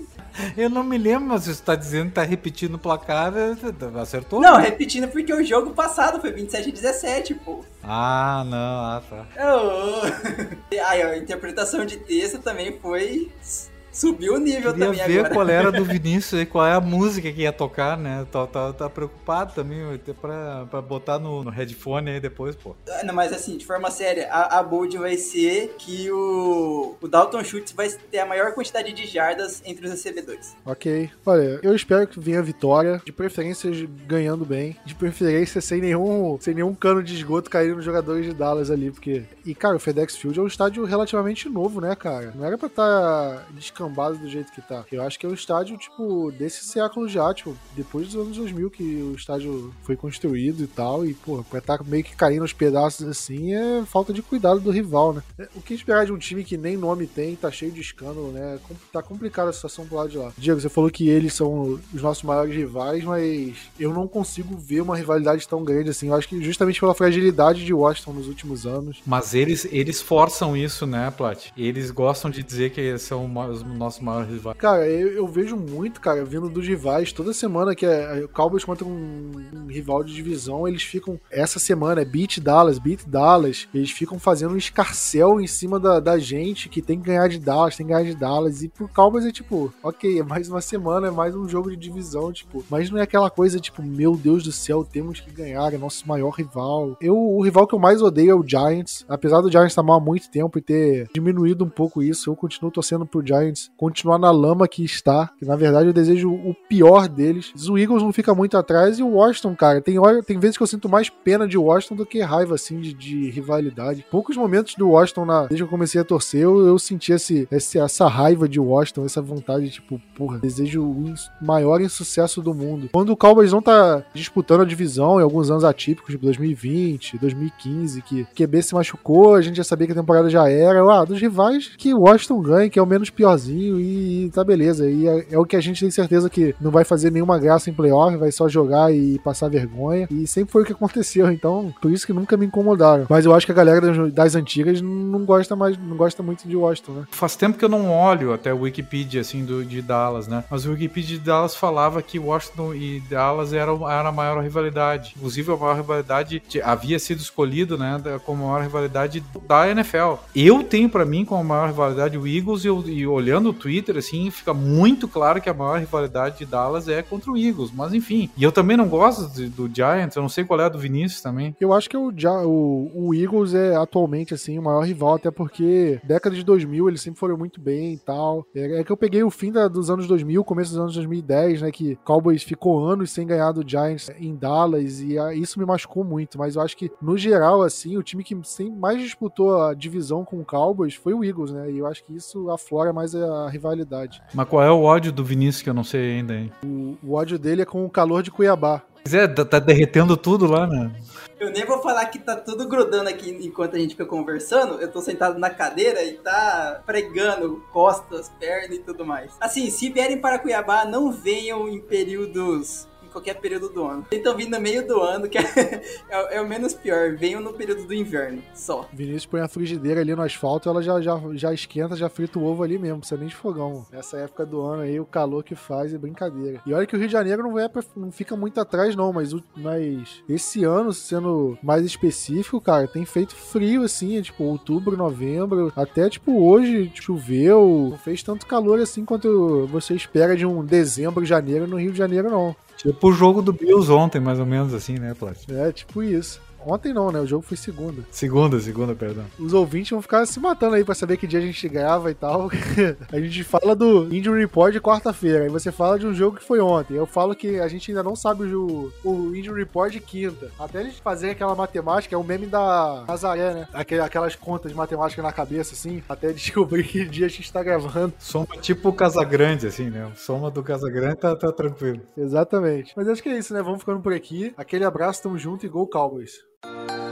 Eu não me lembro, mas você tá dizendo que tá repetindo o placar, é, acertou? Não, repetindo porque o jogo passado foi 27 a 17, pô. Ah, não, ah, tá. Oh. Aí, a interpretação de texto também foi Subiu o nível Queria também ver agora. qual era do Vinícius e qual é a música que ia tocar, né? Tá, tá, tá preocupado também, até pra, pra botar no, no headphone aí depois, pô. Ah, não, mas assim, de forma séria, a, a bold vai ser que o, o Dalton Schultz vai ter a maior quantidade de jardas entre os recebedores. Ok. Olha, eu espero que venha a vitória, de preferência ganhando bem, de preferência sem nenhum, sem nenhum cano de esgoto caindo nos jogadores de Dallas ali, porque... E, cara, o FedEx Field é um estádio relativamente novo, né, cara? Não era pra estar tá descansando descambado do jeito que tá. Eu acho que é um estádio, tipo, desse século já, tipo, depois dos anos 2000 que o estádio foi construído e tal, e, pô, pra estar tá meio que caindo aos pedaços assim é falta de cuidado do rival, né? É, o que esperar de um time que nem nome tem, tá cheio de escândalo, né? Tá complicada a situação pro lado de lá. Diego, você falou que eles são os nossos maiores rivais, mas eu não consigo ver uma rivalidade tão grande assim. Eu acho que justamente pela fragilidade de Washington nos últimos anos. Mas eles, eles forçam isso, né, Plat? Eles gostam de dizer que são os nosso maior rival. Cara, eu, eu, vejo muito, cara, vindo dos rivais, toda semana que é, o Cowboys contra um, um, rival de divisão, eles ficam, essa semana é beat Dallas, beat Dallas, eles ficam fazendo um escarcel em cima da, da gente que tem que ganhar de Dallas, tem que ganhar de Dallas, e pro Cowboys é tipo, ok, é mais uma semana, é mais um jogo de divisão, tipo, mas não é aquela coisa tipo, meu Deus do céu, temos que ganhar, é nosso maior rival. Eu, o rival que eu mais odeio é o Giants, apesar do Giants estar mal há muito tempo e ter diminuído um pouco isso, eu continuo torcendo pro Giants continuar na lama que está, que na verdade eu desejo o pior deles. O Eagles não fica muito atrás e o Washington, cara, tem hora, tem vezes que eu sinto mais pena de Washington do que raiva, assim, de, de rivalidade. Poucos momentos do Washington, na, desde que eu comecei a torcer, eu, eu senti esse, esse, essa raiva de Washington, essa vontade, tipo, porra, desejo o maior insucesso do mundo. Quando o Cowboys não tá disputando a divisão em alguns anos atípicos, tipo 2020, 2015, que QB se machucou, a gente já sabia que a temporada já era. Ah, dos rivais que Washington ganha, que é o menos piorzinho finalzinho e tá beleza. E é, é, o que a gente tem certeza que não vai fazer nenhuma graça em playoff, vai só jogar e passar vergonha. E sempre foi o que aconteceu, então por isso que nunca me incomodaram. Mas eu acho que a galera das, das antigas não gosta mais, não gosta muito de Washington, né? Faz tempo que eu não olho até o Wikipedia, assim, do, de Dallas, né? Mas o Wikipedia de Dallas falava que Washington e Dallas era, era a maior rivalidade. Inclusive, a maior rivalidade havia sido escolhido, né, como a maior rivalidade da NFL. Eu tenho para mim como a maior rivalidade o Eagles e, e, olhando o Twitter, assim, fica muito claro que a maior rivalidade de Dallas é contra o Eagles. Mas enfim, e eu também não gosto de, do Giants, eu não sei qual é a do Vinícius também. Eu acho que o, o, o Eagles é atualmente, assim, o maior rival, até porque década de 2000 eles sempre foram muito bem e tal. É, é que eu peguei o fim da, dos anos 2000, começo dos anos 2010, né, que Cowboys ficou anos sem ganhar do Giants em Dallas e a, isso me machucou muito, mas eu acho que no geral, assim, o time que mais disputou a divisão com o Cowboys foi o Eagles, né, e eu acho que isso aflora mais a, rivalidade. Mas qual é o ódio do Vinícius que eu não sei ainda, hein? O, o ódio dele é com o calor de Cuiabá. Pois é, tá, tá derretendo tudo lá, né? Eu nem vou falar que tá tudo grudando aqui enquanto a gente fica conversando. Eu tô sentado na cadeira e tá pregando costas, pernas e tudo mais. Assim, se vierem para Cuiabá, não venham em períodos qualquer período do ano. Estão vindo no meio do ano, que é, é, é, o menos pior. Venham no período do inverno, só. Vinícius põe a frigideira ali no asfalto, ela já, já, já esquenta, já frita o ovo ali mesmo, precisa nem de fogão. Nessa época do ano aí, o calor que faz é brincadeira. E olha que o Rio de Janeiro não, é não fica muito atrás, não, mas, mas esse ano, sendo mais específico, cara, tem feito frio assim, tipo, outubro, novembro, até tipo hoje choveu, não fez tanto calor assim quanto você espera de um dezembro, janeiro no Rio de Janeiro, não. Tipo o jogo do Bills ontem, mais ou menos assim, né, Plástico? É, tipo isso. Ontem não, né? O jogo foi segunda. Segunda, segunda, perdão. Os ouvintes vão ficar se matando aí pra saber que dia a gente grava e tal. a gente fala do Injury Report de quarta-feira. Aí você fala de um jogo que foi ontem. Eu falo que a gente ainda não sabe o, o Injury Report de quinta. Até a gente fazer aquela matemática, é um meme da Nazaré, né? Aquelas contas de matemática na cabeça, assim. Até descobrir que dia a gente tá gravando. Soma tipo o Casagrande, assim, né? Soma do Casagrande tá, tá tranquilo. Exatamente. Mas acho que é isso, né? Vamos ficando por aqui. Aquele abraço, tamo junto e Gol Cowboys. Thank you.